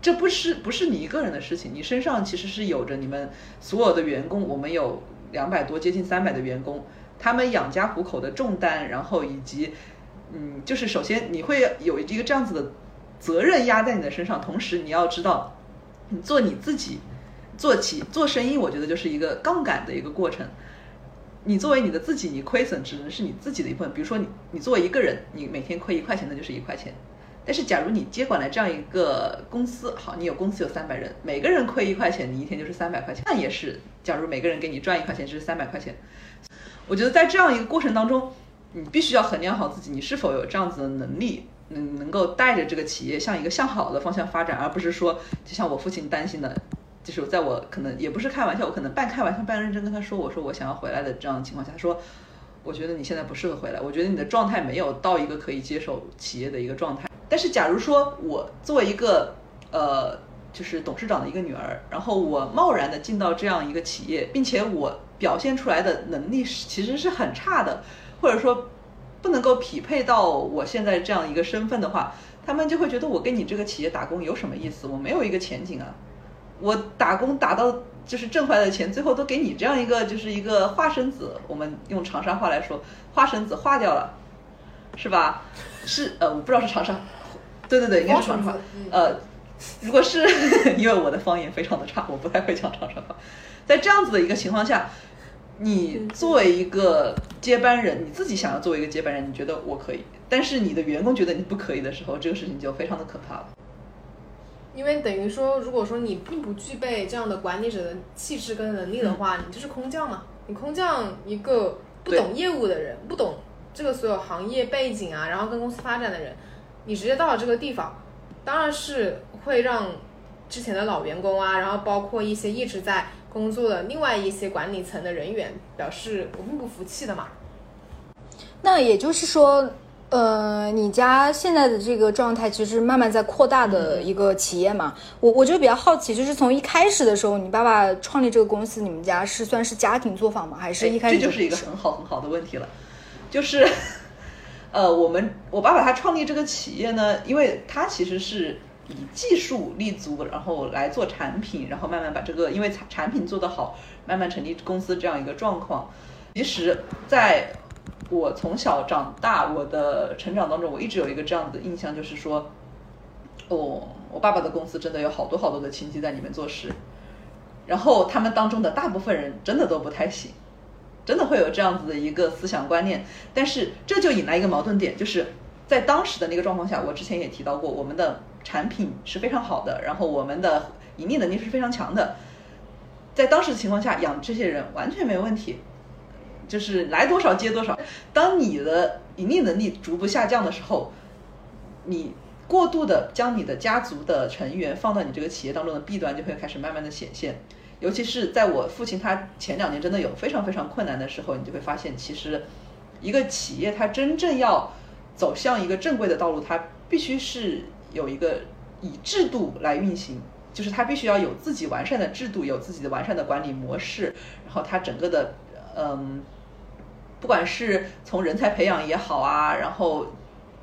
这不是不是你一个人的事情，你身上其实是有着你们所有的员工，我们有两百多接近三百的员工，他们养家糊口的重担，然后以及嗯，就是首先你会有一个这样子的责任压在你的身上，同时你要知道，你做你自己做起做生意，我觉得就是一个杠杆的一个过程。你作为你的自己，你亏损只能是你自己的一部分。比如说你你作为一个人，你每天亏一块钱，那就是一块钱。但是假如你接管了这样一个公司，好，你有公司有三百人，每个人亏一块钱，你一天就是三百块钱。那也是，假如每个人给你赚一块钱，就是三百块钱。我觉得在这样一个过程当中，你必须要衡量好自己，你是否有这样子的能力，能能够带着这个企业向一个向好的方向发展，而不是说，就像我父亲担心的。就是在我可能也不是开玩笑，我可能半开玩笑半认真跟他说，我说我想要回来的这样的情况下，他说，我觉得你现在不适合回来，我觉得你的状态没有到一个可以接手企业的一个状态。但是假如说我作为一个呃就是董事长的一个女儿，然后我贸然的进到这样一个企业，并且我表现出来的能力是其实是很差的，或者说不能够匹配到我现在这样一个身份的话，他们就会觉得我跟你这个企业打工有什么意思？我没有一个前景啊。我打工打到就是挣回来的钱，最后都给你这样一个就是一个化身子，我们用长沙话来说，化身子化掉了，是吧？是呃，我不知道是长沙，对对对，应该是长沙话。呃，如果是 因为我的方言非常的差，我不太会讲长沙话。在这样子的一个情况下，你作为一个接班人，你自己想要作为一个接班人，你觉得我可以，但是你的员工觉得你不可以的时候，这个事情就非常的可怕了。因为等于说，如果说你并不具备这样的管理者的气质跟能力的话，你就是空降嘛。你空降一个不懂业务的人，不懂这个所有行业背景啊，然后跟公司发展的人，你直接到了这个地方，当然是会让之前的老员工啊，然后包括一些一直在工作的另外一些管理层的人员表示我并不服气的嘛。那也就是说。呃，你家现在的这个状态其实慢慢在扩大的一个企业嘛，我我就比较好奇，就是从一开始的时候，你爸爸创立这个公司，你们家是算是家庭作坊吗？还是一开始？这就是一个很好很好的问题了，就是，呃，我们我爸爸他创立这个企业呢，因为他其实是以技术立足，然后来做产品，然后慢慢把这个因为产产品做得好，慢慢成立公司这样一个状况。其实，在我从小长大，我的成长当中，我一直有一个这样子的印象，就是说，哦，我爸爸的公司真的有好多好多的亲戚在里面做事，然后他们当中的大部分人真的都不太行，真的会有这样子的一个思想观念。但是这就引来一个矛盾点，就是在当时的那个状况下，我之前也提到过，我们的产品是非常好的，然后我们的盈利能力是非常强的，在当时的情况下，养这些人完全没有问题。就是来多少接多少。当你的盈利能力逐步下降的时候，你过度的将你的家族的成员放到你这个企业当中的弊端就会开始慢慢的显现。尤其是在我父亲他前两年真的有非常非常困难的时候，你就会发现，其实一个企业它真正要走向一个正规的道路，它必须是有一个以制度来运行，就是它必须要有自己完善的制度，有自己的完善的管理模式，然后它整个的嗯。不管是从人才培养也好啊，然后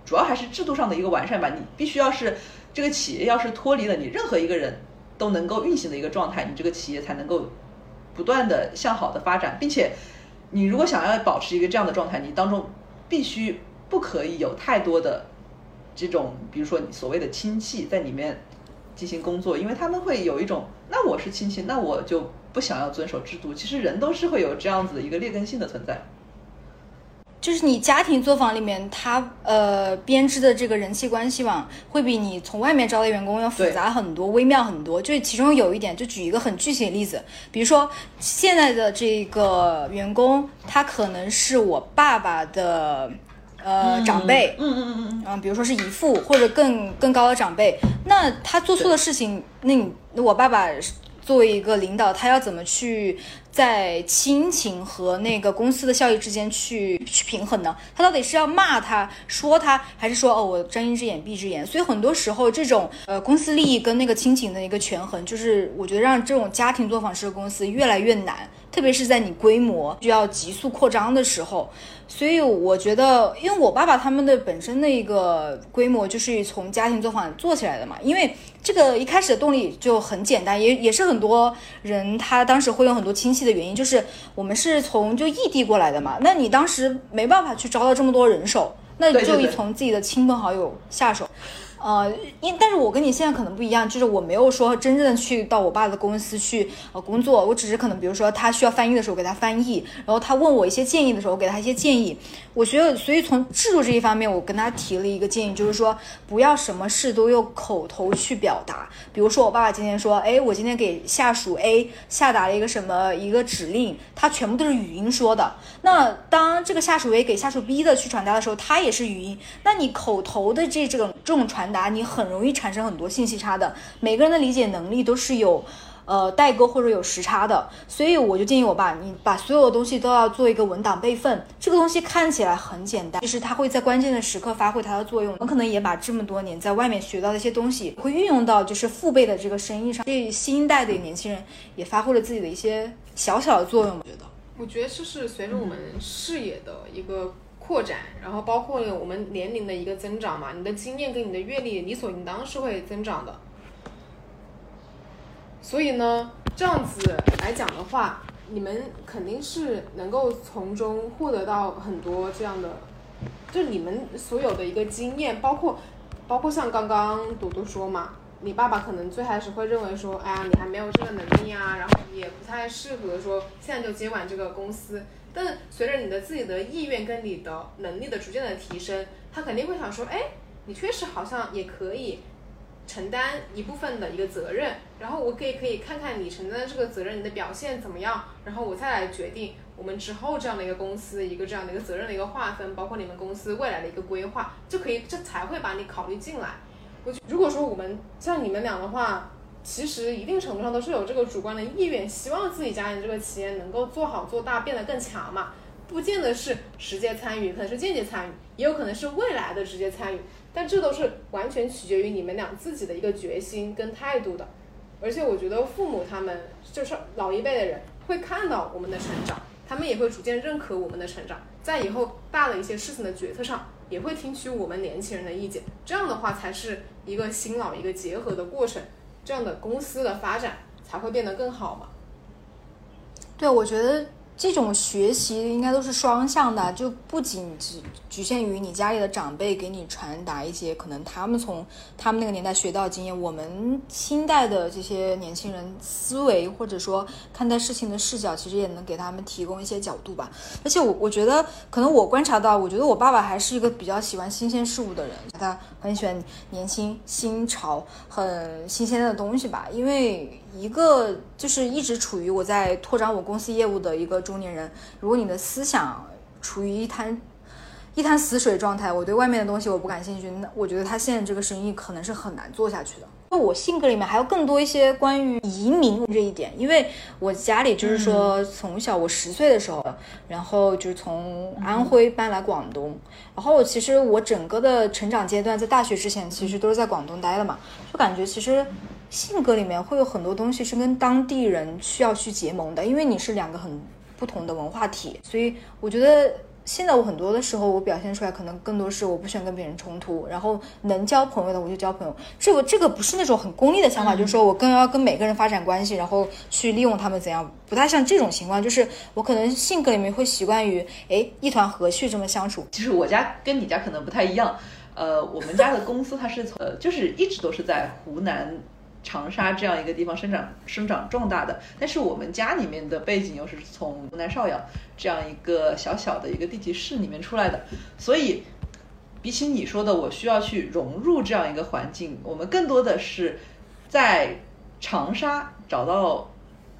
主要还是制度上的一个完善吧。你必须要是这个企业要是脱离了你任何一个人都能够运行的一个状态，你这个企业才能够不断的向好的发展。并且你如果想要保持一个这样的状态，你当中必须不可以有太多的这种，比如说你所谓的亲戚在里面进行工作，因为他们会有一种，那我是亲戚，那我就不想要遵守制度。其实人都是会有这样子的一个劣根性的存在。就是你家庭作坊里面，他呃编织的这个人际关系网，会比你从外面招的员工要复杂很多、微妙很多。就其中有一点，就举一个很具体的例子，比如说现在的这个员工，他可能是我爸爸的呃长辈，嗯嗯嗯嗯，比如说是姨父或者更更高的长辈，那他做错的事情，那你我爸爸。作为一个领导，他要怎么去在亲情和那个公司的效益之间去去平衡呢？他到底是要骂他、说他，还是说哦，我睁一只眼闭一只眼？所以很多时候，这种呃公司利益跟那个亲情的一个权衡，就是我觉得让这种家庭作坊式的公司越来越难。特别是在你规模需要急速扩张的时候。所以我觉得，因为我爸爸他们的本身的一个规模就是从家庭作坊做起来的嘛，因为这个一开始的动力就很简单，也也是很多人他当时会有很多亲戚的原因，就是我们是从就异地过来的嘛，那你当时没办法去招到这么多人手，那就从自己的亲朋好友下手。呃，因但是我跟你现在可能不一样，就是我没有说真正的去到我爸的公司去呃工作，我只是可能比如说他需要翻译的时候给他翻译，然后他问我一些建议的时候我给他一些建议。我觉得，所以从制度这一方面，我跟他提了一个建议，就是说不要什么事都用口头去表达。比如说我爸爸今天说，哎，我今天给下属 A 下达了一个什么一个指令，他全部都是语音说的。那当这个下属 A 给下属 B 的去传达的时候，他也是语音。那你口头的这这种这种传达，你很容易产生很多信息差的。每个人的理解能力都是有。呃，代沟或者有时差的，所以我就建议我爸，你把所有的东西都要做一个文档备份。这个东西看起来很简单，其实它会在关键的时刻发挥它的作用。我可能也把这么多年在外面学到的一些东西，会运用到就是父辈的这个生意上。对新一代的年轻人也发挥了自己的一些小小的作用。我觉得，我觉得就是随着我们视野的一个扩展，然后包括我们年龄的一个增长嘛，你的经验跟你的阅历理所应当是会增长的。所以呢，这样子来讲的话，你们肯定是能够从中获得到很多这样的，就你们所有的一个经验，包括，包括像刚刚朵朵说嘛，你爸爸可能最开始会认为说，哎呀，你还没有这个能力啊，然后也不太适合说现在就接管这个公司。但随着你的自己的意愿跟你的能力的逐渐的提升，他肯定会想说，哎，你确实好像也可以。承担一部分的一个责任，然后我可以可以看看你承担的这个责任，你的表现怎么样，然后我再来决定我们之后这样的一个公司一个这样的一个责任的一个划分，包括你们公司未来的一个规划，就可以这才会把你考虑进来。我如果说我们像你们俩的话，其实一定程度上都是有这个主观的意愿，希望自己家里这个企业能够做好做大，变得更强嘛，不见得是直接参与，可能是间接参与，也有可能是未来的直接参与。但这都是完全取决于你们俩自己的一个决心跟态度的，而且我觉得父母他们就是老一辈的人会看到我们的成长，他们也会逐渐认可我们的成长，在以后大的一些事情的决策上也会听取我们年轻人的意见，这样的话才是一个新老一个结合的过程，这样的公司的发展才会变得更好嘛。对，我觉得。这种学习应该都是双向的，就不仅只局限于你家里的长辈给你传达一些可能他们从他们那个年代学到经验，我们新代的这些年轻人思维或者说看待事情的视角，其实也能给他们提供一些角度吧。而且我我觉得，可能我观察到，我觉得我爸爸还是一个比较喜欢新鲜事物的人，他很喜欢年轻、新潮、很新鲜的东西吧，因为。一个就是一直处于我在拓展我公司业务的一个中年人，如果你的思想处于一滩一滩死水状态，我对外面的东西我不感兴趣，那我觉得他现在这个生意可能是很难做下去的。那我性格里面还有更多一些关于移民这一点，因为我家里就是说从小我十岁的时候，然后就是从安徽搬来广东，然后其实我整个的成长阶段在大学之前其实都是在广东待的嘛，就感觉其实。性格里面会有很多东西是跟当地人需要去结盟的，因为你是两个很不同的文化体，所以我觉得现在我很多的时候我表现出来可能更多是我不喜欢跟别人冲突，然后能交朋友的我就交朋友。这个这个不是那种很功利的想法，就是说我更要跟每个人发展关系，然后去利用他们怎样，不太像这种情况。就是我可能性格里面会习惯于哎一团和气这么相处。其实我家跟你家可能不太一样，呃，我们家的公司它是从呃就是一直都是在湖南。长沙这样一个地方生长生长壮大的，但是我们家里面的背景又是从湖南邵阳这样一个小小的一个地级市里面出来的，所以比起你说的我需要去融入这样一个环境，我们更多的是在长沙找到，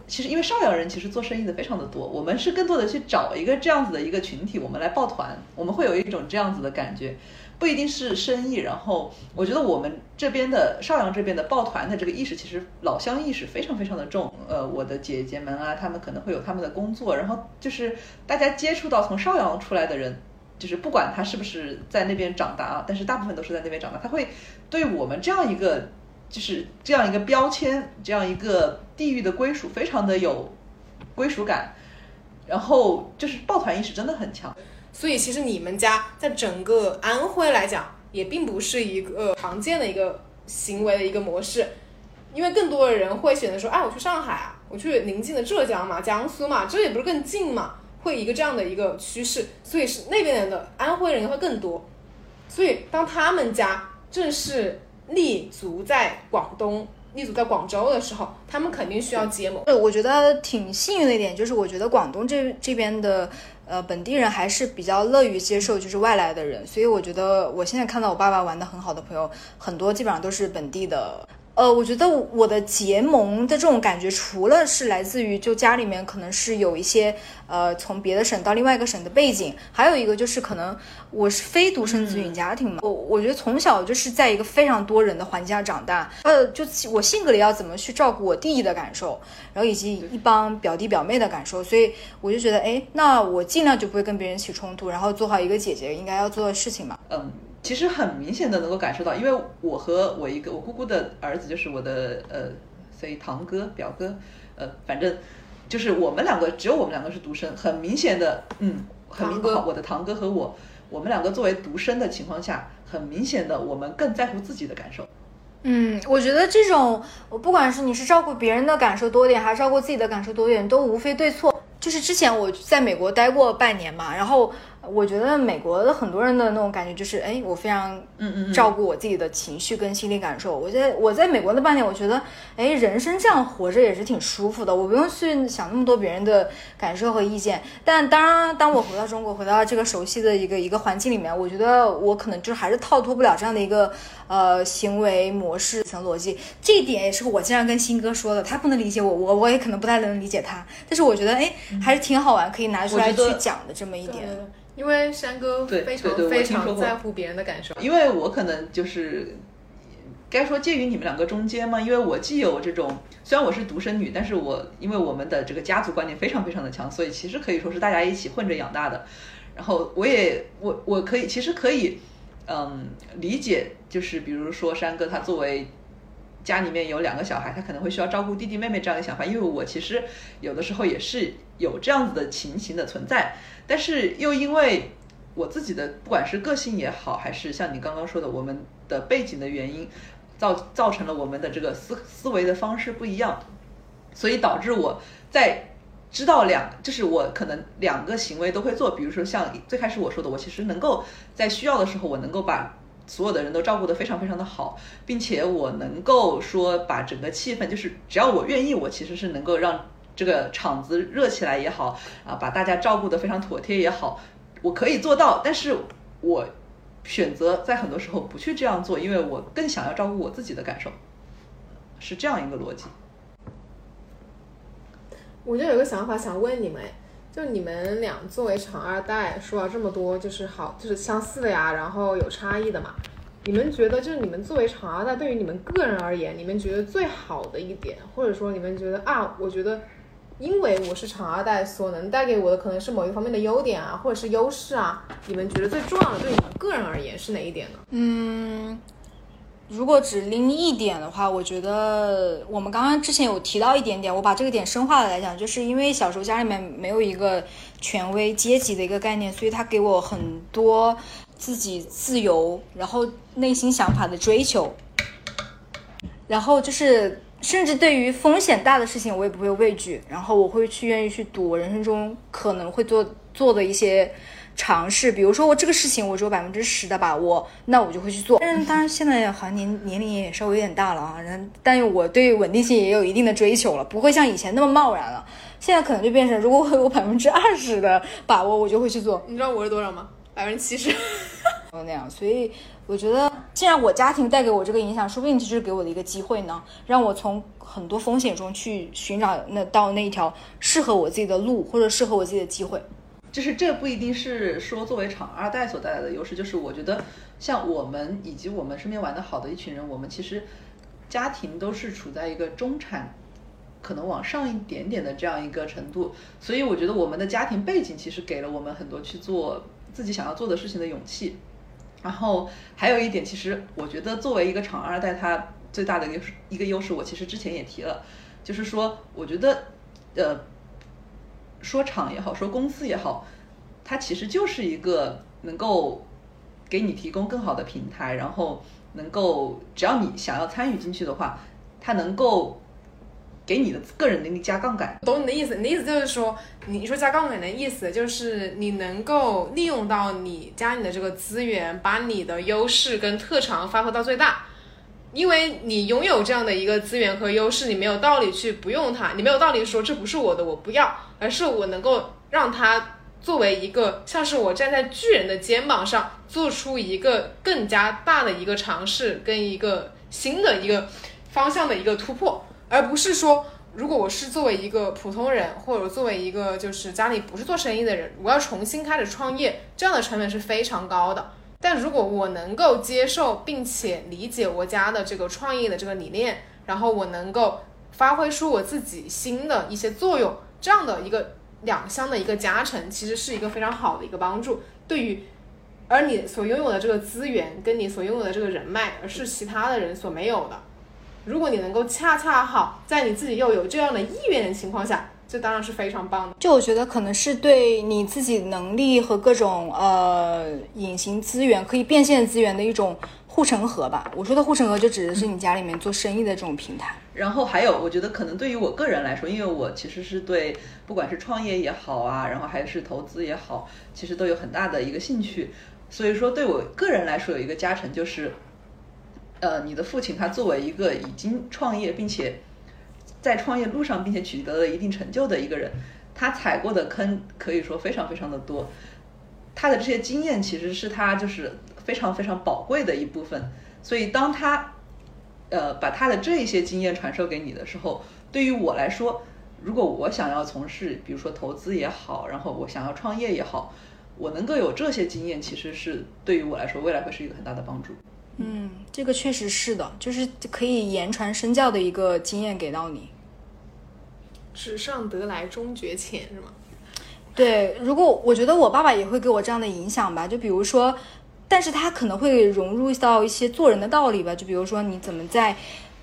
其实因为邵阳人其实做生意的非常的多，我们是更多的去找一个这样子的一个群体，我们来抱团，我们会有一种这样子的感觉。不一定是生意，然后我觉得我们这边的邵阳这边的抱团的这个意识，其实老乡意识非常非常的重。呃，我的姐姐们啊，他们可能会有他们的工作，然后就是大家接触到从邵阳出来的人，就是不管他是不是在那边长大啊，但是大部分都是在那边长大，他会对我们这样一个就是这样一个标签，这样一个地域的归属非常的有归属感。然后就是抱团意识真的很强。所以其实你们家在整个安徽来讲，也并不是一个常见的一个行为的一个模式，因为更多的人会选择说，哎，我去上海啊，我去邻近的浙江嘛、江苏嘛，这也不是更近嘛，会一个这样的一个趋势，所以是那边人的安徽人会更多。所以当他们家正式立足在广东、立足在广州的时候，他们肯定需要结盟。对，我觉得挺幸运的一点就是，我觉得广东这这边的呃本地人还是比较乐于接受就是外来的人，所以我觉得我现在看到我爸爸玩的很好的朋友，很多基本上都是本地的。呃，我觉得我的结盟的这种感觉，除了是来自于就家里面可能是有一些呃从别的省到另外一个省的背景，还有一个就是可能我是非独生子女家庭嘛，我我觉得从小就是在一个非常多人的环境下长大，呃，就我性格里要怎么去照顾我弟弟的感受，然后以及一帮表弟表妹的感受，所以我就觉得，哎，那我尽量就不会跟别人起冲突，然后做好一个姐姐应该要做的事情嘛，嗯。其实很明显的能够感受到，因为我和我一个我姑姑的儿子，就是我的呃，所以堂哥表哥，呃，反正就是我们两个，只有我们两个是独生，很明显的，嗯，很明我的堂哥和我，我们两个作为独生的情况下，很明显的我们更在乎自己的感受。嗯，我觉得这种，我不管是你是照顾别人的感受多点，还是照顾自己的感受多点，都无非对错。就是之前我在美国待过半年嘛，然后。我觉得美国的很多人的那种感觉就是，哎，我非常嗯嗯照顾我自己的情绪跟心理感受。我觉得我在美国的半年，我觉得，哎，人生这样活着也是挺舒服的，我不用去想那么多别人的感受和意见。但当然，当我回到中国，回到这个熟悉的一个一个环境里面，我觉得我可能就还是套脱不了这样的一个呃行为模式层逻辑。这一点也是我经常跟新哥说的，他不能理解我，我我也可能不太能理解他。但是我觉得，哎，还是挺好玩，可以拿出来去讲的这么一点。因为山哥非常非常在乎别人的感受，因为我可能就是该说介于你们两个中间嘛，因为我既有这种，虽然我是独生女，但是我因为我们的这个家族观念非常非常的强，所以其实可以说是大家一起混着养大的。然后我也我我可以其实可以嗯理解，就是比如说山哥他作为家里面有两个小孩，他可能会需要照顾弟弟妹妹这样的想法，因为我其实有的时候也是有这样子的情形的存在。但是又因为我自己的不管是个性也好，还是像你刚刚说的我们的背景的原因，造造成了我们的这个思思维的方式不一样，所以导致我在知道两就是我可能两个行为都会做，比如说像最开始我说的，我其实能够在需要的时候，我能够把所有的人都照顾得非常非常的好，并且我能够说把整个气氛，就是只要我愿意，我其实是能够让。这个场子热起来也好啊，把大家照顾得非常妥帖也好，我可以做到。但是我选择在很多时候不去这样做，因为我更想要照顾我自己的感受，是这样一个逻辑。我就有个想法想问你们，就你们俩作为厂二代，说了这么多，就是好，就是相似的呀，然后有差异的嘛。你们觉得，就是你们作为厂二代，对于你们个人而言，你们觉得最好的一点，或者说你们觉得啊，我觉得。因为我是厂二代，所能带给我的可能是某一方面的优点啊，或者是优势啊。你们觉得最重要的对你们个人而言是哪一点呢？嗯，如果只拎一点的话，我觉得我们刚刚之前有提到一点点，我把这个点深化了来讲，就是因为小时候家里面没有一个权威阶级的一个概念，所以他给我很多自己自由，然后内心想法的追求，然后就是。甚至对于风险大的事情，我也不会畏惧，然后我会去愿意去赌我人生中可能会做做的一些尝试。比如说，我这个事情我只有百分之十的把握，那我就会去做。但是当然，现在好像年年龄也稍微有点大了啊，人，但是我对稳定性也有一定的追求了，不会像以前那么贸然了。现在可能就变成，如果我有百分之二十的把握，我就会去做。你知道我是多少吗？百分之七十。那样，所以。我觉得，既然我家庭带给我这个影响，说不定就是给我的一个机会呢，让我从很多风险中去寻找那到那一条适合我自己的路，或者适合我自己的机会。就是这不一定是说作为厂二代所带来的优势，就是我觉得像我们以及我们身边玩的好的一群人，我们其实家庭都是处在一个中产，可能往上一点点的这样一个程度，所以我觉得我们的家庭背景其实给了我们很多去做自己想要做的事情的勇气。然后还有一点，其实我觉得作为一个厂二代，他最大的优势一个优势，我其实之前也提了，就是说，我觉得，呃，说厂也好，说公司也好，它其实就是一个能够给你提供更好的平台，然后能够只要你想要参与进去的话，它能够给你的个人能力加杠杆。懂你的意思，你的意思就是说，你说加杠杆的意思就是你能够利用到你家里的这个资源，把你的优势跟特长发挥到最大。因为你拥有这样的一个资源和优势，你没有道理去不用它，你没有道理说这不是我的，我不要，而是我能够让它作为一个像是我站在巨人的肩膀上，做出一个更加大的一个尝试跟一个新的一个方向的一个突破，而不是说如果我是作为一个普通人，或者作为一个就是家里不是做生意的人，我要重新开始创业，这样的成本是非常高的。但如果我能够接受并且理解我家的这个创业的这个理念，然后我能够发挥出我自己新的一些作用，这样的一个两相的一个加成，其实是一个非常好的一个帮助。对于而你所拥有的这个资源，跟你所拥有的这个人脉，而是其他的人所没有的。如果你能够恰恰好在你自己又有这样的意愿的情况下。这当然是非常棒的。就我觉得可能是对你自己能力和各种呃隐形资源可以变现资源的一种护城河吧。我说的护城河就指的是你家里面做生意的这种平台。然后还有，我觉得可能对于我个人来说，因为我其实是对不管是创业也好啊，然后还是投资也好，其实都有很大的一个兴趣。所以说对我个人来说有一个加成就是，呃，你的父亲他作为一个已经创业并且。在创业路上，并且取得了一定成就的一个人，他踩过的坑可以说非常非常的多。他的这些经验其实是他就是非常非常宝贵的一部分。所以当他呃把他的这一些经验传授给你的时候，对于我来说，如果我想要从事比如说投资也好，然后我想要创业也好，我能够有这些经验，其实是对于我来说未来会是一个很大的帮助。嗯，这个确实是的，就是可以言传身教的一个经验给到你。纸上得来终觉浅，是吗？对，如果我觉得我爸爸也会给我这样的影响吧，就比如说，但是他可能会融入到一些做人的道理吧，就比如说你怎么在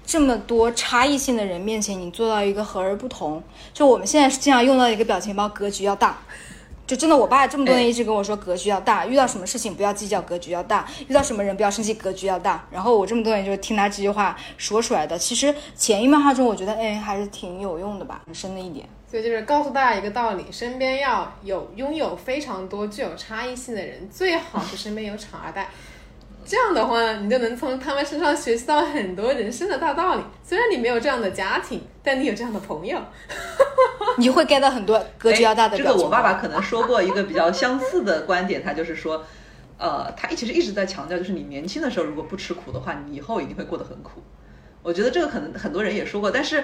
这么多差异性的人面前，你做到一个和而不同。就我们现在是经常用到一个表情包，格局要大。就真的，我爸这么多年一直跟我说，格局要大，遇到什么事情不要计较，格局要大；遇到什么人不要生气，格局要大。然后我这么多年就是听他这句话说出来的。其实潜移默化中，我觉得哎，还是挺有用的吧，很深的一点。所以就是告诉大家一个道理：身边要有拥有非常多具有差异性的人，最好是身边有厂二代。这样的话，你就能从他们身上学习到很多人生的大道理。虽然你没有这样的家庭，但你有这样的朋友，你会 get 到很多格局要大的。这个 我爸爸可能说过一个比较相似的观点，他就是说，呃，他其实一直在强调，就是你年轻的时候如果不吃苦的话，你以后一定会过得很苦。我觉得这个可能很多人也说过，但是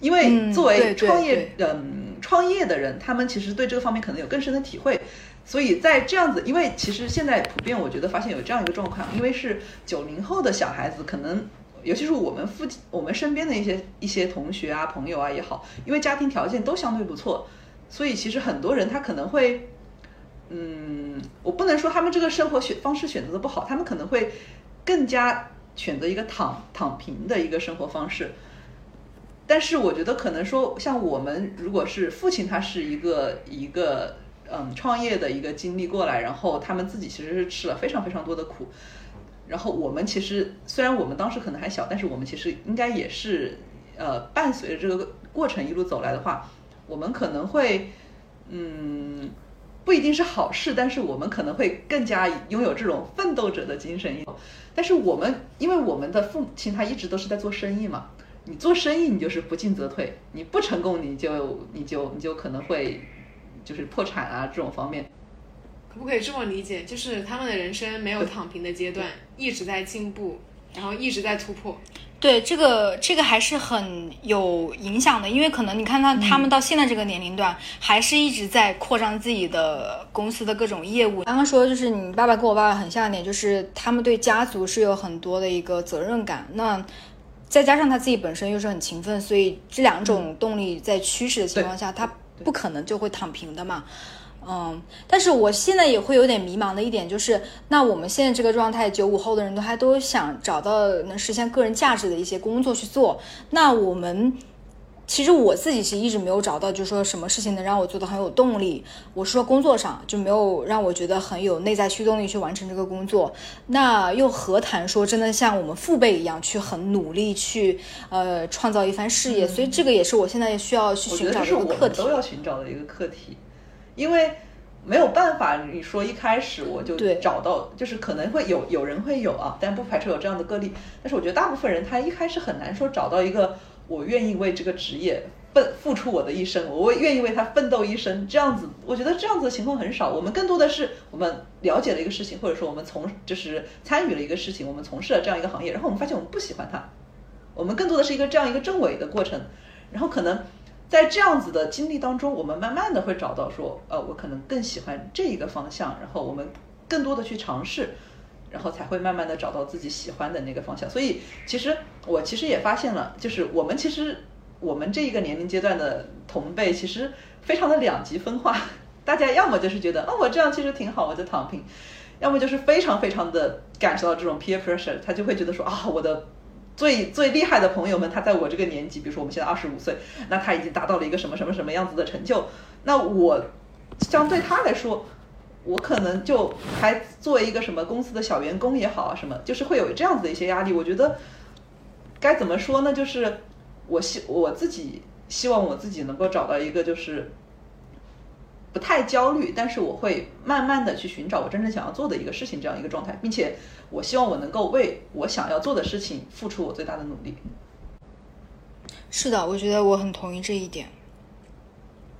因为作为创业嗯创业的人，他们其实对这个方面可能有更深的体会。所以在这样子，因为其实现在普遍，我觉得发现有这样一个状况，因为是九零后的小孩子，可能尤其是我们附近、我们身边的一些一些同学啊、朋友啊也好，因为家庭条件都相对不错，所以其实很多人他可能会，嗯，我不能说他们这个生活选方式选择的不好，他们可能会更加选择一个躺躺平的一个生活方式。但是我觉得可能说，像我们如果是父亲，他是一个一个。嗯，创业的一个经历过来，然后他们自己其实是吃了非常非常多的苦，然后我们其实虽然我们当时可能还小，但是我们其实应该也是呃伴随着这个过程一路走来的话，我们可能会嗯不一定是好事，但是我们可能会更加拥有这种奋斗者的精神。但是我们因为我们的父母亲他一直都是在做生意嘛，你做生意你就是不进则退，你不成功你就你就你就可能会。就是破产啊这种方面，可不可以这么理解？就是他们的人生没有躺平的阶段，一直在进步，然后一直在突破。对，这个这个还是很有影响的，因为可能你看到他们到现在这个年龄段，还是一直在扩张自己的公司的各种业务。刚刚说就是你爸爸跟我爸爸很像一点，就是他们对家族是有很多的一个责任感。那再加上他自己本身又是很勤奋，所以这两种动力在驱使的情况下，他。不可能就会躺平的嘛，嗯，但是我现在也会有点迷茫的一点就是，那我们现在这个状态，九五后的人都还都想找到能实现个人价值的一些工作去做，那我们其实我自己其实一直没有找到，就是说什么事情能让我做的很有动力。我是说工作上就没有让我觉得很有内在驱动力去完成这个工作。那又何谈说真的像我们父辈一样去很努力去呃创造一番事业？所以这个也是我现在需要去寻找的一个课题。都要寻找的一个课题，因为没有办法，你说一开始我就找到，就是可能会有有人会有啊，但不排除有这样的个例。但是我觉得大部分人他一开始很难说找到一个。我愿意为这个职业奋付出我的一生，我愿意为他奋斗一生，这样子，我觉得这样子的情况很少。我们更多的是我们了解了一个事情，或者说我们从就是参与了一个事情，我们从事了这样一个行业，然后我们发现我们不喜欢它。我们更多的是一个这样一个证伪的过程，然后可能在这样子的经历当中，我们慢慢的会找到说，呃，我可能更喜欢这一个方向，然后我们更多的去尝试。然后才会慢慢的找到自己喜欢的那个方向，所以其实我其实也发现了，就是我们其实我们这一个年龄阶段的同辈，其实非常的两极分化。大家要么就是觉得，哦，我这样其实挺好，我就躺平；要么就是非常非常的感受到这种 peer pressure，他就会觉得说，啊，我的最最厉害的朋友们，他在我这个年纪，比如说我们现在二十五岁，那他已经达到了一个什么什么什么样子的成就，那我相对他来说。我可能就还作为一个什么公司的小员工也好啊，什么就是会有这样子的一些压力。我觉得该怎么说呢？就是我希我自己希望我自己能够找到一个就是不太焦虑，但是我会慢慢的去寻找我真正想要做的一个事情这样一个状态，并且我希望我能够为我想要做的事情付出我最大的努力。是的，我觉得我很同意这一点。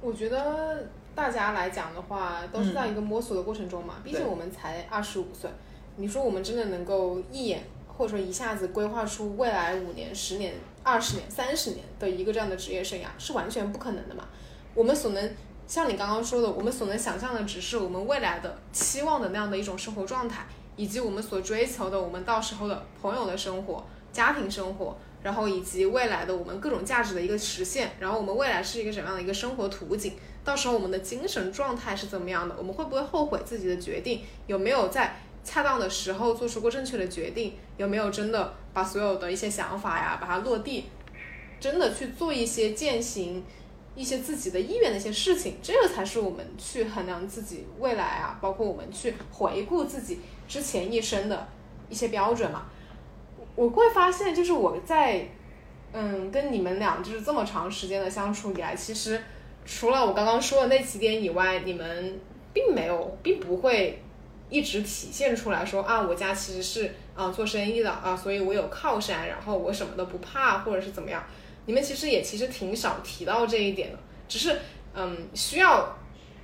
我觉得。大家来讲的话，都是在一个摸索的过程中嘛。毕竟我们才二十五岁，你说我们真的能够一眼或者说一下子规划出未来五年、十年、二十年、三十年的一个这样的职业生涯，是完全不可能的嘛。我们所能像你刚刚说的，我们所能想象的只是我们未来的期望的那样的一种生活状态，以及我们所追求的我们到时候的朋友的生活、家庭生活，然后以及未来的我们各种价值的一个实现，然后我们未来是一个什么样的一个生活图景。到时候我们的精神状态是怎么样的？我们会不会后悔自己的决定？有没有在恰当的时候做出过正确的决定？有没有真的把所有的一些想法呀，把它落地，真的去做一些践行一些自己的意愿的一些事情？这个才是我们去衡量自己未来啊，包括我们去回顾自己之前一生的一些标准嘛。我会发现，就是我在嗯跟你们俩就是这么长时间的相处以来，其实。除了我刚刚说的那几点以外，你们并没有，并不会一直体现出来说啊，我家其实是啊做生意的啊，所以我有靠山，然后我什么都不怕，或者是怎么样。你们其实也其实挺少提到这一点的，只是嗯，需要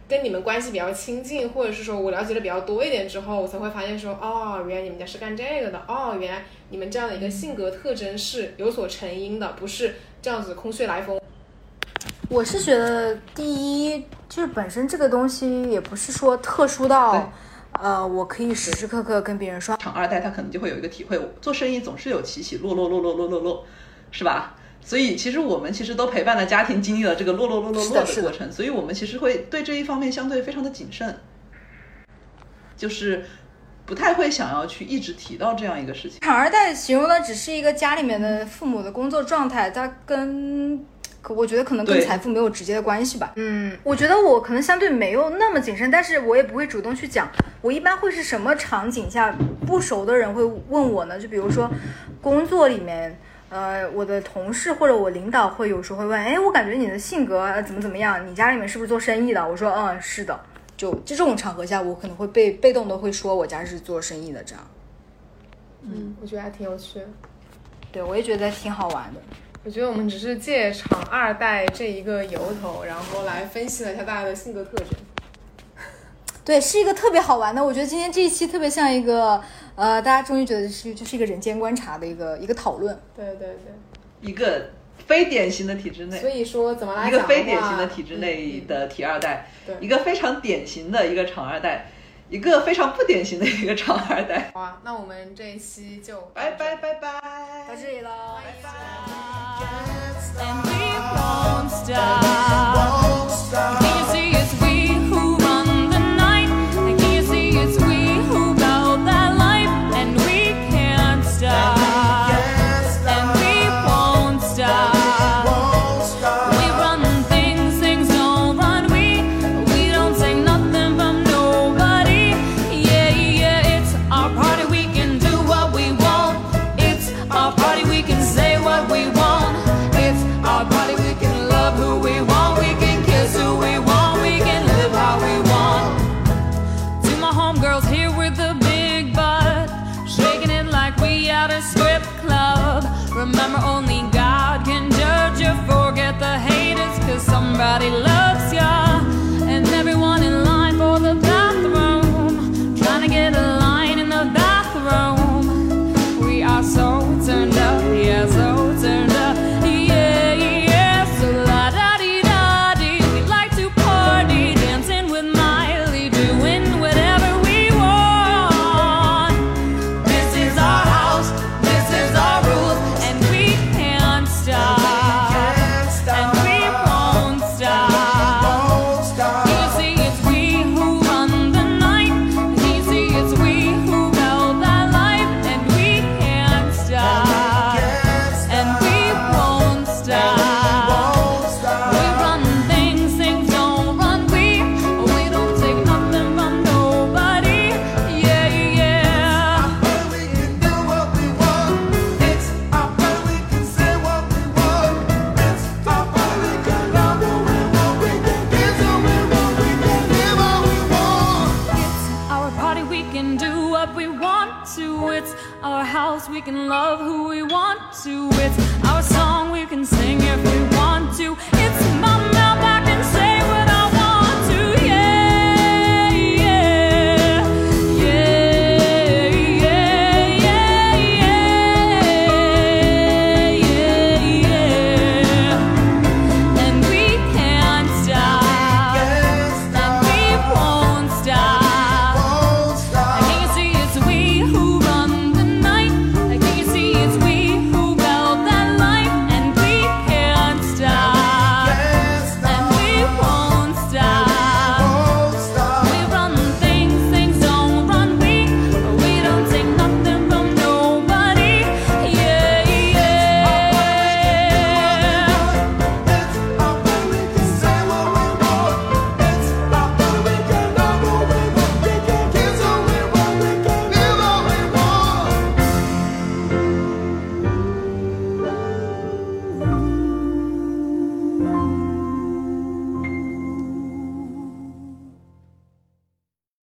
跟你们关系比较亲近，或者是说我了解的比较多一点之后，我才会发现说，哦，原来你们家是干这个的，哦，原来你们这样的一个性格特征是有所成因的，不是这样子空穴来风。我是觉得，第一就是本身这个东西也不是说特殊到，呃，我可以时时刻刻跟别人说。厂二代他可能就会有一个体会，做生意总是有起起落落落落落落落，是吧？所以其实我们其实都陪伴了家庭经历了这个落落落落落的过程，所以我们其实会对这一方面相对非常的谨慎，就是不太会想要去一直提到这样一个事情。厂二代形容的只是一个家里面的父母的工作状态，它跟。可我觉得可能跟财富没有直接的关系吧。嗯，我觉得我可能相对没有那么谨慎，但是我也不会主动去讲。我一般会是什么场景下不熟的人会问我呢？就比如说工作里面，呃，我的同事或者我领导会有时候会问，哎，我感觉你的性格怎么怎么样？你家里面是不是做生意的？我说，嗯，是的。就就这种场合下，我可能会被被动的会说我家是做生意的这样。嗯，我觉得还挺有趣的。对，我也觉得挺好玩的。我觉得我们只是借厂二代这一个由头，然后来分析了一下大家的性格特征。对，是一个特别好玩的。我觉得今天这一期特别像一个，呃，大家终于觉得是就是一个人间观察的一个一个讨论。对对对，一个非典型的体制内。所以说，怎么来一个非典型的体制内的体二代，一个非常典型的一个厂二代。一个非常不典型的一个厂二代。好啊，那我们这一期就拜拜拜拜，到这里喽，拜拜。